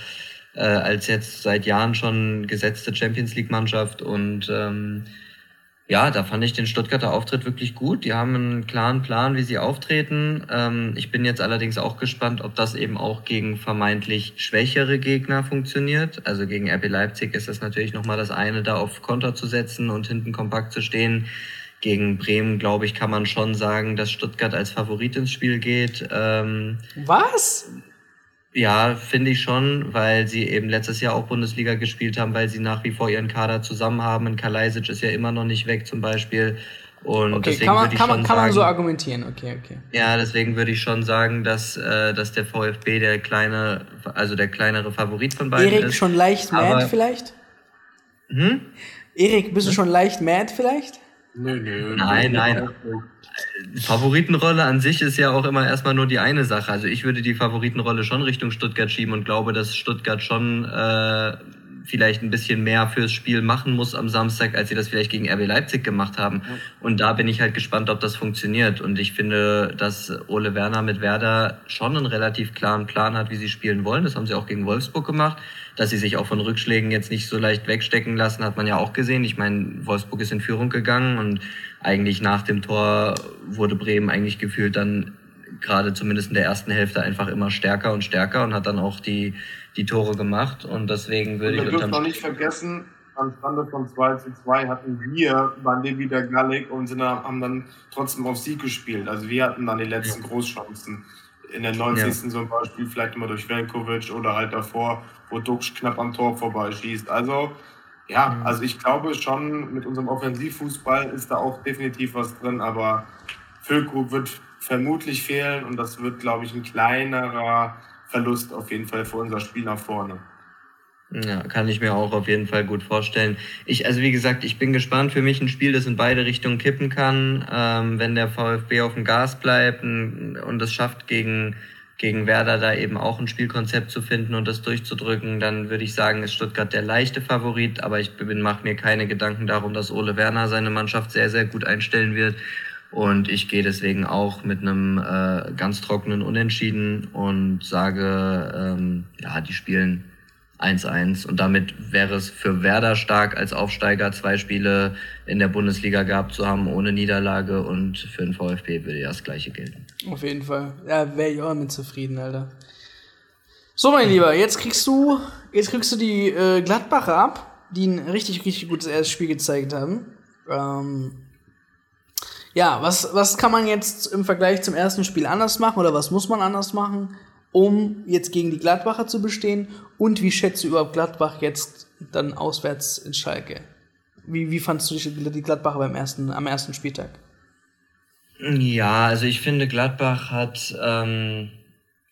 äh, als jetzt seit Jahren schon gesetzte Champions League-Mannschaft und ähm, ja, da fand ich den Stuttgarter Auftritt wirklich gut. Die haben einen klaren Plan, wie sie auftreten. Ähm, ich bin jetzt allerdings auch gespannt, ob das eben auch gegen vermeintlich schwächere Gegner funktioniert. Also gegen RB Leipzig ist das natürlich nochmal das eine, da auf Konter zu setzen und hinten kompakt zu stehen. Gegen Bremen, glaube ich, kann man schon sagen, dass Stuttgart als Favorit ins Spiel geht. Ähm, Was? Ja, finde ich schon, weil sie eben letztes Jahr auch Bundesliga gespielt haben, weil sie nach wie vor ihren Kader zusammen haben. Und Kalajdzic ist ja immer noch nicht weg zum Beispiel. Und okay, deswegen kann man, kann, man, kann sagen, man so argumentieren, okay, okay. Ja, deswegen würde ich schon sagen, dass, äh, dass der VfB der kleine, also der kleinere Favorit von beiden Erik ist. schon leicht mad vielleicht? Hm? Erik, bist du schon leicht mad vielleicht? Nö, nö. Nein, nein. Favoritenrolle an sich ist ja auch immer erstmal nur die eine Sache. Also ich würde die Favoritenrolle schon Richtung Stuttgart schieben und glaube, dass Stuttgart schon äh, vielleicht ein bisschen mehr fürs Spiel machen muss am Samstag, als sie das vielleicht gegen RB Leipzig gemacht haben. Und da bin ich halt gespannt, ob das funktioniert. Und ich finde, dass Ole Werner mit Werder schon einen relativ klaren Plan hat, wie sie spielen wollen. Das haben sie auch gegen Wolfsburg gemacht. Dass sie sich auch von Rückschlägen jetzt nicht so leicht wegstecken lassen, hat man ja auch gesehen. Ich meine, Wolfsburg ist in Führung gegangen und eigentlich nach dem Tor wurde Bremen eigentlich gefühlt dann gerade zumindest in der ersten Hälfte einfach immer stärker und stärker und hat dann auch die, die Tore gemacht. Und deswegen würde ich. Wir dürfen noch nicht vergessen, am Stande von 2 zu 2 hatten wir, waren wir wieder Gallig und sind, haben dann trotzdem auf Sieg gespielt. Also wir hatten dann die letzten ja. Großchancen. In der 90. Ja. zum Beispiel, vielleicht immer durch Velkovic oder halt davor, wo Duxch knapp am Tor vorbeischießt. Also ja, mhm. also ich glaube schon, mit unserem Offensivfußball ist da auch definitiv was drin, aber Füllkrug wird vermutlich fehlen und das wird, glaube ich, ein kleinerer Verlust auf jeden Fall für unser Spiel nach vorne. Ja, kann ich mir auch auf jeden Fall gut vorstellen. Ich, also wie gesagt, ich bin gespannt. Für mich ein Spiel, das in beide Richtungen kippen kann. Ähm, wenn der VfB auf dem Gas bleibt und es schafft, gegen gegen Werder da eben auch ein Spielkonzept zu finden und das durchzudrücken, dann würde ich sagen, ist Stuttgart der leichte Favorit. Aber ich mache mir keine Gedanken darum, dass Ole Werner seine Mannschaft sehr, sehr gut einstellen wird. Und ich gehe deswegen auch mit einem äh, ganz trockenen Unentschieden und sage, ähm, ja, die spielen 1-1. Und damit wäre es für Werder stark, als Aufsteiger zwei Spiele in der Bundesliga gehabt zu haben ohne Niederlage. Und für den VfB würde ja das Gleiche gelten. Auf jeden Fall. Ja, wäre ich auch mit zufrieden, Alter. So, mein Lieber, jetzt kriegst du, jetzt kriegst du die äh, Gladbacher ab, die ein richtig, richtig gutes erstes Spiel gezeigt haben. Ähm, ja, was, was kann man jetzt im Vergleich zum ersten Spiel anders machen oder was muss man anders machen? Um jetzt gegen die Gladbacher zu bestehen? Und wie schätzt du überhaupt Gladbach jetzt dann auswärts in Schalke? Wie, wie fandst du die Gladbacher beim ersten, am ersten Spieltag? Ja, also ich finde, Gladbach hat ähm,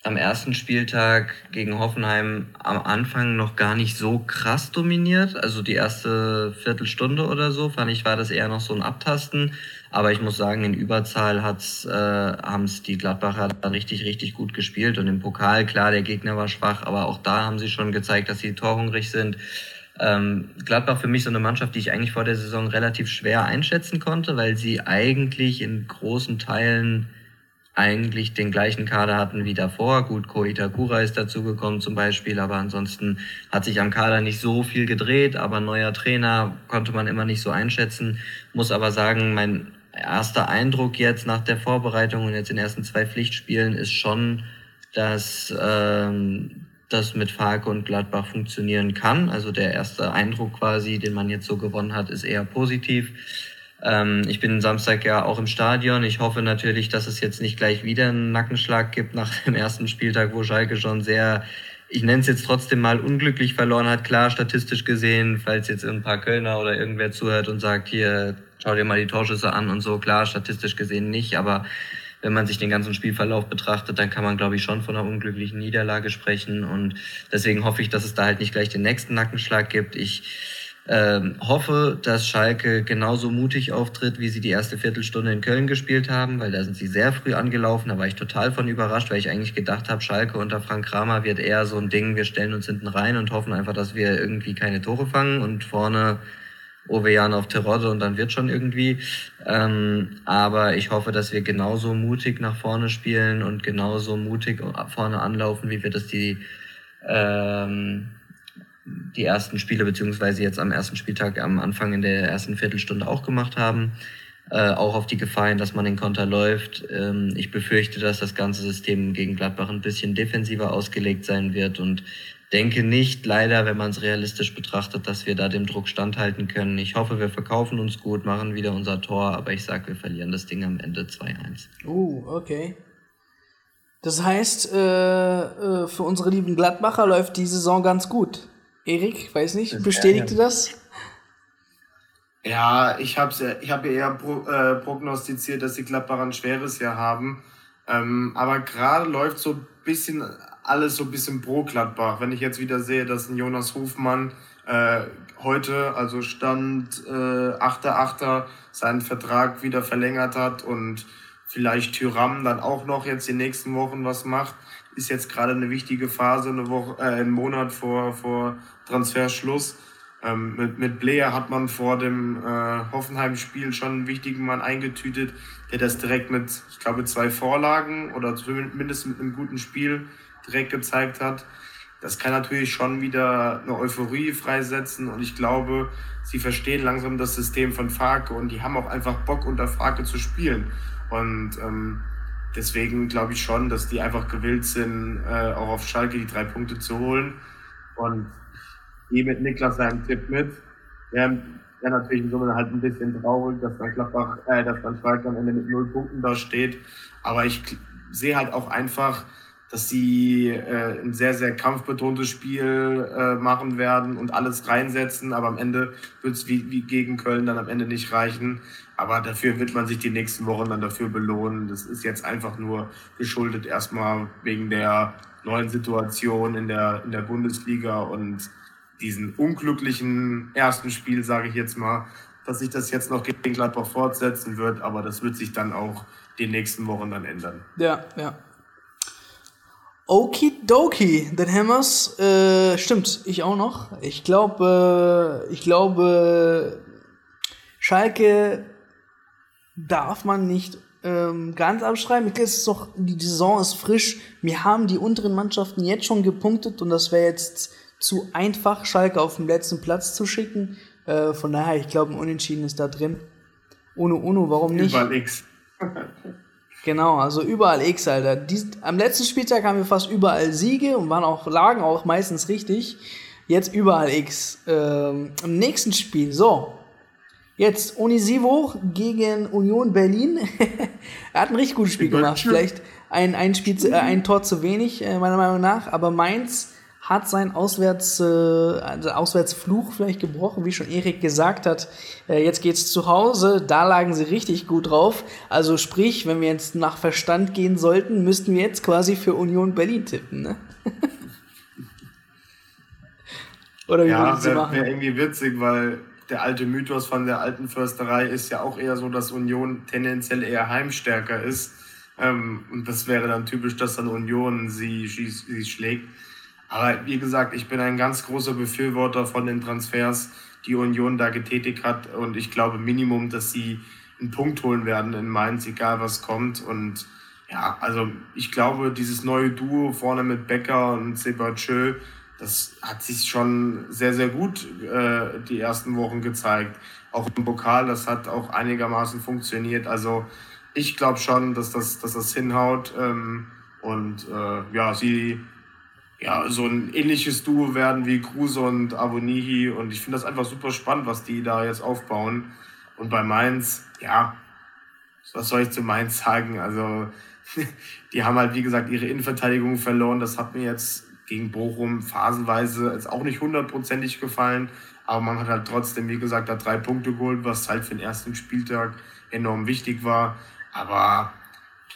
am ersten Spieltag gegen Hoffenheim am Anfang noch gar nicht so krass dominiert. Also die erste Viertelstunde oder so, fand ich, war das eher noch so ein Abtasten. Aber ich muss sagen, in Überzahl hat's, äh, haben es die Gladbacher dann richtig, richtig gut gespielt. Und im Pokal, klar, der Gegner war schwach, aber auch da haben sie schon gezeigt, dass sie torhungrig sind. Ähm, Gladbach für mich so eine Mannschaft, die ich eigentlich vor der Saison relativ schwer einschätzen konnte, weil sie eigentlich in großen Teilen eigentlich den gleichen Kader hatten wie davor. Gut, Ko Itakura ist dazugekommen zum Beispiel, aber ansonsten hat sich am Kader nicht so viel gedreht, aber neuer Trainer konnte man immer nicht so einschätzen. Muss aber sagen, mein erster Eindruck jetzt nach der Vorbereitung und jetzt in den ersten zwei Pflichtspielen ist schon, dass ähm, das mit Falke und Gladbach funktionieren kann. Also der erste Eindruck quasi, den man jetzt so gewonnen hat, ist eher positiv. Ähm, ich bin Samstag ja auch im Stadion. Ich hoffe natürlich, dass es jetzt nicht gleich wieder einen Nackenschlag gibt nach dem ersten Spieltag, wo Schalke schon sehr ich nenne es jetzt trotzdem mal unglücklich verloren hat. Klar, statistisch gesehen, falls jetzt ein paar Kölner oder irgendwer zuhört und sagt, hier, schau dir mal die Torschüsse an und so, klar, statistisch gesehen nicht, aber wenn man sich den ganzen Spielverlauf betrachtet, dann kann man, glaube ich, schon von einer unglücklichen Niederlage sprechen. Und deswegen hoffe ich, dass es da halt nicht gleich den nächsten Nackenschlag gibt. Ich ähm, hoffe, dass Schalke genauso mutig auftritt, wie sie die erste Viertelstunde in Köln gespielt haben, weil da sind sie sehr früh angelaufen. Da war ich total von überrascht, weil ich eigentlich gedacht habe, Schalke unter Frank Kramer wird eher so ein Ding, wir stellen uns hinten rein und hoffen einfach, dass wir irgendwie keine Tore fangen und vorne Ovejan auf Terodde und dann wird schon irgendwie. Ähm, aber ich hoffe, dass wir genauso mutig nach vorne spielen und genauso mutig vorne anlaufen, wie wir das die, ähm, die ersten Spiele, beziehungsweise jetzt am ersten Spieltag am Anfang in der ersten Viertelstunde auch gemacht haben. Äh, auch auf die Gefahren, dass man den Konter läuft. Ähm, ich befürchte, dass das ganze System gegen Gladbach ein bisschen defensiver ausgelegt sein wird und denke nicht, leider, wenn man es realistisch betrachtet, dass wir da dem Druck standhalten können. Ich hoffe, wir verkaufen uns gut, machen wieder unser Tor, aber ich sage, wir verlieren das Ding am Ende 2-1. Uh, okay. Das heißt, äh, äh, für unsere lieben Gladbacher läuft die Saison ganz gut. Erik, weiß nicht, bestätigte das? Ja, ich habe ich hab eher pro, äh, prognostiziert, dass die Gladbacher ein schweres Jahr haben. Ähm, aber gerade läuft so ein bisschen alles so ein bisschen pro Gladbach. Wenn ich jetzt wieder sehe, dass ein Jonas Hofmann äh, heute, also Stand äh, 8.8., seinen Vertrag wieder verlängert hat und vielleicht Tyram dann auch noch jetzt die nächsten Wochen was macht, ist jetzt gerade eine wichtige Phase, eine Woche, äh, einen Monat vor, vor Transferschluss. Ähm, mit, mit Blair hat man vor dem äh, Hoffenheim-Spiel schon einen wichtigen Mann eingetütet, der das direkt mit, ich glaube, zwei Vorlagen oder zumindest mit einem guten Spiel direkt gezeigt hat. Das kann natürlich schon wieder eine Euphorie freisetzen und ich glaube, sie verstehen langsam das System von Farke und die haben auch einfach Bock unter Farke zu spielen. Und ähm, deswegen glaube ich schon, dass die einfach gewillt sind, äh, auch auf Schalke die drei Punkte zu holen. Und gehe mit Niklas seinen Tipp mit. Ja, ja natürlich in Summe halt ein bisschen traurig, dass dann Gladbach, äh, dass dann Schalke am Ende mit null Punkten da steht. Aber ich sehe halt auch einfach, dass sie äh, ein sehr, sehr kampfbetontes Spiel äh, machen werden und alles reinsetzen, aber am Ende wird es wie, wie gegen Köln dann am Ende nicht reichen. Aber dafür wird man sich die nächsten Wochen dann dafür belohnen. Das ist jetzt einfach nur geschuldet erstmal wegen der neuen Situation in der, in der Bundesliga und diesen unglücklichen ersten Spiel, sage ich jetzt mal, dass sich das jetzt noch gegen Gladbach fortsetzen wird, aber das wird sich dann auch die nächsten Wochen dann ändern. Ja, ja. Okidoki, den Hammers, äh, stimmt, ich auch noch. Ich glaube, äh, ich glaube, Schalke darf man nicht ähm, ganz abschreiben. Ich glaube, es ist doch, die Saison ist frisch. Wir haben die unteren Mannschaften jetzt schon gepunktet und das wäre jetzt zu einfach, Schalke auf den letzten Platz zu schicken. Äh, von daher, ich glaube, ein Unentschieden ist da drin. Ohne Uno, warum nicht? Überall X. Genau, also überall X, Alter. Dies, am letzten Spieltag haben wir fast überall Siege und waren auch, lagen auch meistens richtig. Jetzt überall X. Ähm, Im nächsten Spiel, so. Jetzt Unisivo gegen Union Berlin. er hat ein richtig gutes Spiel gemacht. Vielleicht ein, ein, Spiel, äh, ein Tor zu wenig, äh, meiner Meinung nach. Aber Mainz hat sein Auswärts, äh, also Auswärtsfluch vielleicht gebrochen, wie schon Erik gesagt hat. Äh, jetzt geht's zu Hause, da lagen sie richtig gut drauf. Also sprich, wenn wir jetzt nach Verstand gehen sollten, müssten wir jetzt quasi für Union Berlin tippen, ne? Oder wie ja, wäre wär irgendwie witzig, weil der alte Mythos von der alten Försterei ist ja auch eher so, dass Union tendenziell eher heimstärker ist. Ähm, und das wäre dann typisch, dass dann Union sie, sie, sie schlägt. Aber wie gesagt, ich bin ein ganz großer Befürworter von den Transfers, die Union da getätigt hat. Und ich glaube Minimum, dass sie einen Punkt holen werden in Mainz, egal was kommt. Und ja, also ich glaube, dieses neue Duo vorne mit Becker und Sebachö, das hat sich schon sehr, sehr gut äh, die ersten Wochen gezeigt. Auch im Pokal, das hat auch einigermaßen funktioniert. Also ich glaube schon, dass das, dass das hinhaut. Ähm, und äh, ja, sie ja, so ein ähnliches Duo werden wie Kruse und Avonihi. Und ich finde das einfach super spannend, was die da jetzt aufbauen. Und bei Mainz, ja, was soll ich zu Mainz sagen? Also, die haben halt, wie gesagt, ihre Innenverteidigung verloren. Das hat mir jetzt gegen Bochum phasenweise jetzt auch nicht hundertprozentig gefallen. Aber man hat halt trotzdem, wie gesagt, da drei Punkte geholt, was halt für den ersten Spieltag enorm wichtig war. Aber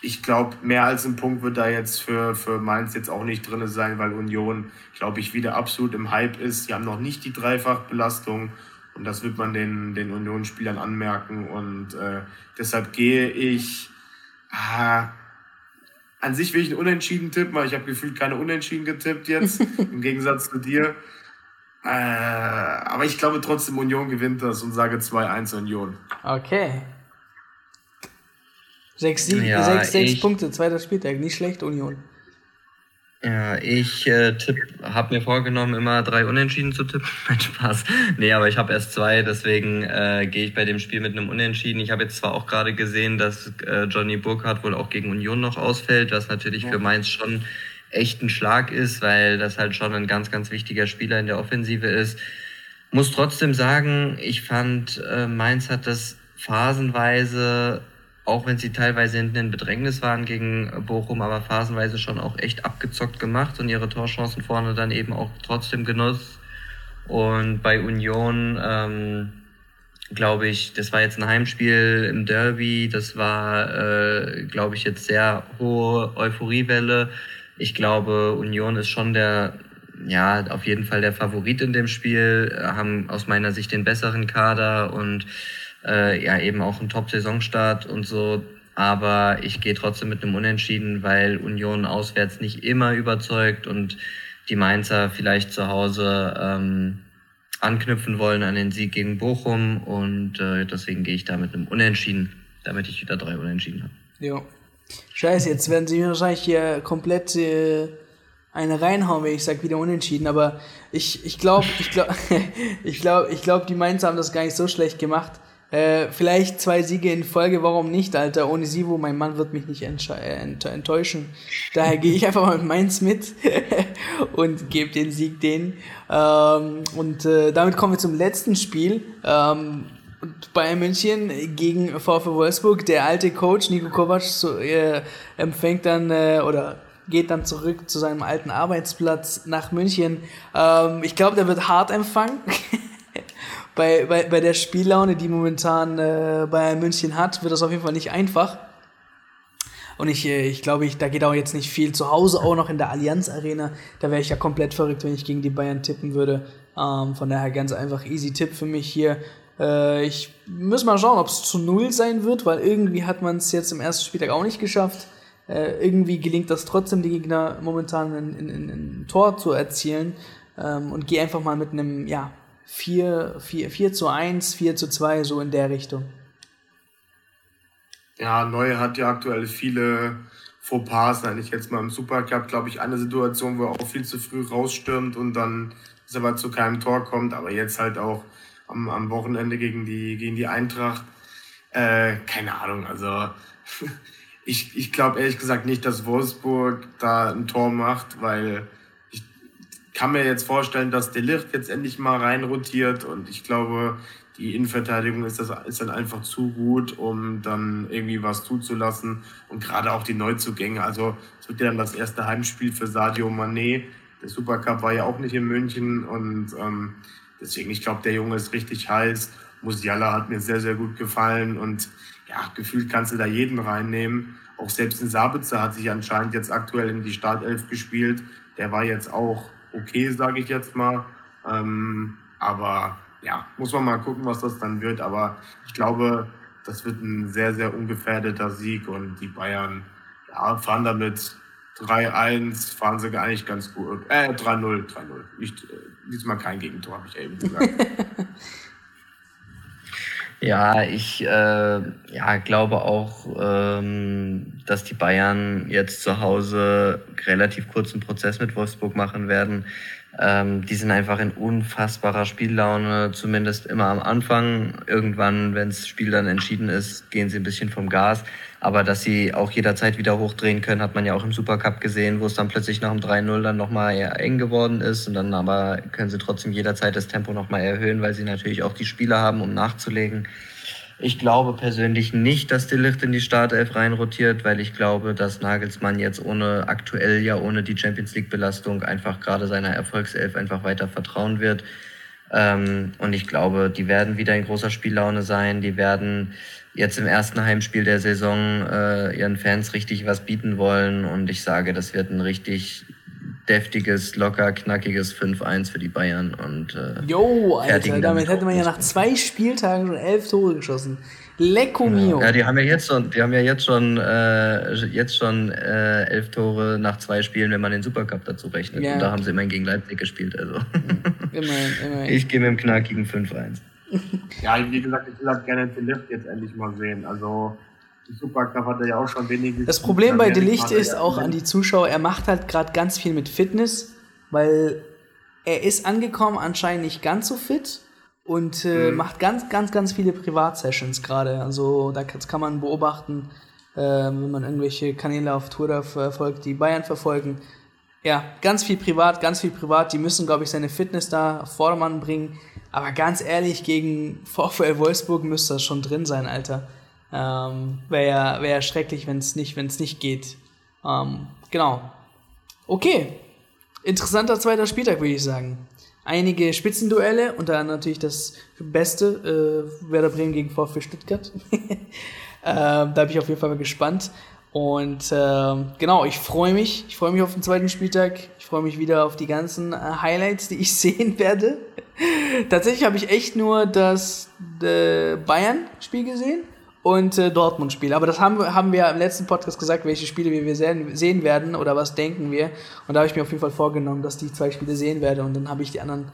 ich glaube, mehr als ein Punkt wird da jetzt für, für Mainz jetzt auch nicht drin sein, weil Union, glaube ich, wieder absolut im Hype ist. Die haben noch nicht die Dreifachbelastung und das wird man den, den Union-Spielern anmerken. Und äh, deshalb gehe ich. Ah, an sich will ich einen Unentschieden tippen, weil ich habe gefühlt keine Unentschieden getippt jetzt, im Gegensatz zu dir. Äh, aber ich glaube trotzdem, Union gewinnt das und sage 2-1 Union. Okay. Sechs, Sieg, ja, sechs, sechs Punkte, zweiter Spieltag, nicht schlecht, Union. Ja, ich äh, habe mir vorgenommen, immer drei Unentschieden zu tippen. Mein Spaß. Nee, aber ich habe erst zwei, deswegen äh, gehe ich bei dem Spiel mit einem Unentschieden. Ich habe jetzt zwar auch gerade gesehen, dass äh, Johnny Burkhardt wohl auch gegen Union noch ausfällt, was natürlich ja. für Mainz schon echt ein Schlag ist, weil das halt schon ein ganz, ganz wichtiger Spieler in der Offensive ist. Muss trotzdem sagen, ich fand, äh, Mainz hat das phasenweise auch wenn sie teilweise hinten in Bedrängnis waren gegen Bochum, aber phasenweise schon auch echt abgezockt gemacht und ihre Torchancen vorne dann eben auch trotzdem genoss. Und bei Union, ähm, glaube ich, das war jetzt ein Heimspiel im Derby, das war, äh, glaube ich, jetzt sehr hohe Euphoriewelle. Ich glaube, Union ist schon der, ja, auf jeden Fall der Favorit in dem Spiel, haben aus meiner Sicht den besseren Kader und äh, ja eben auch ein Top-Saisonstart und so. Aber ich gehe trotzdem mit einem Unentschieden, weil Union auswärts nicht immer überzeugt und die Mainzer vielleicht zu Hause ähm, anknüpfen wollen an den Sieg gegen Bochum und äh, deswegen gehe ich da mit einem Unentschieden, damit ich wieder drei Unentschieden habe. Ja. Scheiße, jetzt werden sie mir wahrscheinlich hier komplett äh, eine reinhauen, wenn ich sage wieder unentschieden, aber ich, glaube, ich glaube, ich glaube, ich glaube, die Mainzer haben das gar nicht so schlecht gemacht. Äh, vielleicht zwei Siege in Folge, warum nicht, Alter? Ohne Sivo, mein Mann wird mich nicht ent enttäuschen. Daher gehe ich einfach mal mit Mainz mit und gebe den Sieg denen. Ähm, und äh, damit kommen wir zum letzten Spiel. Ähm, Bayern München gegen VfW Wolfsburg. Der alte Coach Nico Kovac so, äh, empfängt dann äh, oder geht dann zurück zu seinem alten Arbeitsplatz nach München. Ähm, ich glaube, der wird hart empfangen. bei, bei, bei der Spiellaune, die momentan äh, Bayern München hat, wird das auf jeden Fall nicht einfach. Und ich, äh, ich glaube, ich, da geht auch jetzt nicht viel. Zu Hause auch noch in der Allianz Arena. Da wäre ich ja komplett verrückt, wenn ich gegen die Bayern tippen würde. Ähm, von daher ganz einfach easy Tipp für mich hier. Äh, ich muss mal schauen, ob es zu null sein wird, weil irgendwie hat man es jetzt im ersten Spieltag auch nicht geschafft. Äh, irgendwie gelingt das trotzdem, die Gegner momentan in, in, in ein Tor zu erzielen. Ähm, und gehe einfach mal mit einem, ja, 4, 4, 4 zu 1, 4 zu 2, so in der Richtung. Ja, Neue hat ja aktuell viele Fauxpas, eigentlich jetzt mal im Supercup, glaube ich, eine Situation, wo er auch viel zu früh rausstürmt und dann es aber zu keinem Tor kommt, aber jetzt halt auch am, am Wochenende gegen die, gegen die Eintracht. Äh, keine Ahnung, also ich, ich glaube ehrlich gesagt nicht, dass Wolfsburg da ein Tor macht, weil kann mir jetzt vorstellen, dass der Licht jetzt endlich mal reinrotiert und ich glaube, die Innenverteidigung ist, das, ist dann einfach zu gut, um dann irgendwie was zuzulassen und gerade auch die Neuzugänge. Also es wird ja dann das erste Heimspiel für Sadio Mané. Der Supercup war ja auch nicht in München und ähm, deswegen, ich glaube, der Junge ist richtig heiß. Musiala hat mir sehr, sehr gut gefallen und ja, gefühlt kannst du da jeden reinnehmen. Auch selbst in Sabitzer hat sich anscheinend jetzt aktuell in die Startelf gespielt. Der war jetzt auch okay, sage ich jetzt mal. Ähm, aber ja, muss man mal gucken, was das dann wird. Aber ich glaube, das wird ein sehr, sehr ungefährdeter Sieg und die Bayern ja, fahren damit 3-1, fahren sie eigentlich ganz gut. Äh, 3-0, 3-0. Nicht, äh, diesmal kein Gegentor, habe ich eben gesagt. Ja, ich äh, ja, glaube auch, ähm, dass die Bayern jetzt zu Hause relativ kurzen Prozess mit Wolfsburg machen werden. Ähm, die sind einfach in unfassbarer Spiellaune, zumindest immer am Anfang. Irgendwann, wenn das Spiel dann entschieden ist, gehen sie ein bisschen vom Gas. Aber dass sie auch jederzeit wieder hochdrehen können, hat man ja auch im Supercup gesehen, wo es dann plötzlich nach dem 3-0 dann nochmal eher eng geworden ist. Und dann aber können sie trotzdem jederzeit das Tempo nochmal erhöhen, weil sie natürlich auch die Spieler haben, um nachzulegen. Ich glaube persönlich nicht, dass die Licht in die Startelf reinrotiert, weil ich glaube, dass Nagelsmann jetzt ohne aktuell ja ohne die Champions League Belastung einfach gerade seiner Erfolgself einfach weiter vertrauen wird. Ähm, und ich glaube, die werden wieder in großer Spiellaune sein. Die werden jetzt im ersten Heimspiel der Saison äh, ihren Fans richtig was bieten wollen. Und ich sage, das wird ein richtig deftiges, locker, knackiges 5-1 für die Bayern. Und, äh, jo, Alter, damit hätte man ja nach zwei Spieltagen schon elf Tore geschossen. Lecco mio. Ja, die haben ja jetzt schon, die haben ja jetzt schon, äh, jetzt schon äh, elf Tore nach zwei Spielen, wenn man den Supercup dazu rechnet. Ja. Und da haben sie immerhin gegen Leipzig gespielt. Also. Immerhin, immerhin. Ich gehe mit dem knackigen 5-1. ja, wie gesagt, ich will halt gerne den Lift jetzt endlich mal sehen. Also Supercup hat er ja auch schon wenige. Das Problem bei Delicht ist auch an die Zuschauer, er macht halt gerade ganz viel mit Fitness, weil er ist angekommen anscheinend nicht ganz so fit und äh, mhm. macht ganz, ganz, ganz viele Privatsessions gerade. Also da kann, man beobachten, äh, wenn man irgendwelche Kanäle auf Twitter verfolgt, die Bayern verfolgen. Ja, ganz viel privat, ganz viel privat. Die müssen, glaube ich, seine Fitness da auf Vordermann bringen. Aber ganz ehrlich, gegen VfL Wolfsburg müsste das schon drin sein, Alter. Ähm, Wäre ja, wär ja schrecklich, wenn es nicht, nicht geht. Ähm, genau. Okay. Interessanter zweiter Spieltag, würde ich sagen einige Spitzenduelle, unter anderem natürlich das beste, äh, Werder Bremen gegen VfB Stuttgart. äh, da bin ich auf jeden Fall mal gespannt. Und äh, genau, ich freue mich. Ich freue mich auf den zweiten Spieltag. Ich freue mich wieder auf die ganzen äh, Highlights, die ich sehen werde. Tatsächlich habe ich echt nur das äh, Bayern-Spiel gesehen und äh, Dortmund-Spiel. Aber das haben, haben wir im letzten Podcast gesagt, welche Spiele wir sehen, sehen werden oder was denken wir. Und da habe ich mir auf jeden Fall vorgenommen, dass die zwei Spiele sehen werde. Und dann habe ich die anderen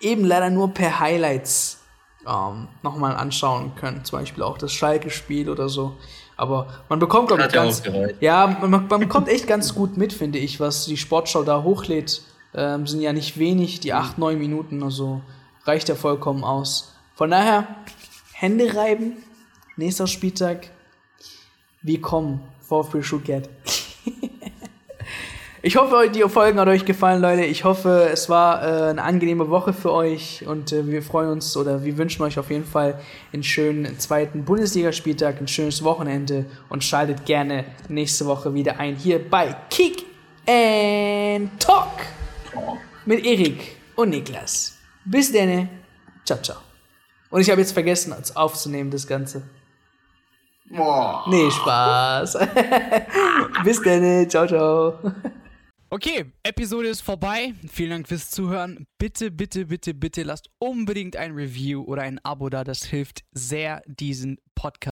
eben leider nur per Highlights ähm, nochmal anschauen können. Zum Beispiel auch das Schalke-Spiel oder so. Aber man bekommt, glaube ich, ganz. Ja, man, man bekommt echt ganz gut mit, finde ich, was die Sportschau da hochlädt. Ähm, sind ja nicht wenig, die acht, neun Minuten, also reicht ja vollkommen aus. Von daher, Hände reiben, Nächster Spieltag. Wir kommen. VfB Stuttgart. ich hoffe, die Folgen hat euch gefallen, Leute. Ich hoffe, es war äh, eine angenehme Woche für euch und äh, wir freuen uns oder wir wünschen euch auf jeden Fall einen schönen zweiten Bundesligaspieltag, ein schönes Wochenende und schaltet gerne nächste Woche wieder ein hier bei Kick and Talk mit Erik und Niklas. Bis dann. Ciao, ciao. Und ich habe jetzt vergessen aufzunehmen, das Ganze. Boah. Nee, Spaß. Bis dann. Ciao, ciao. Okay, Episode ist vorbei. Vielen Dank fürs Zuhören. Bitte, bitte, bitte, bitte lasst unbedingt ein Review oder ein Abo da. Das hilft sehr, diesen Podcast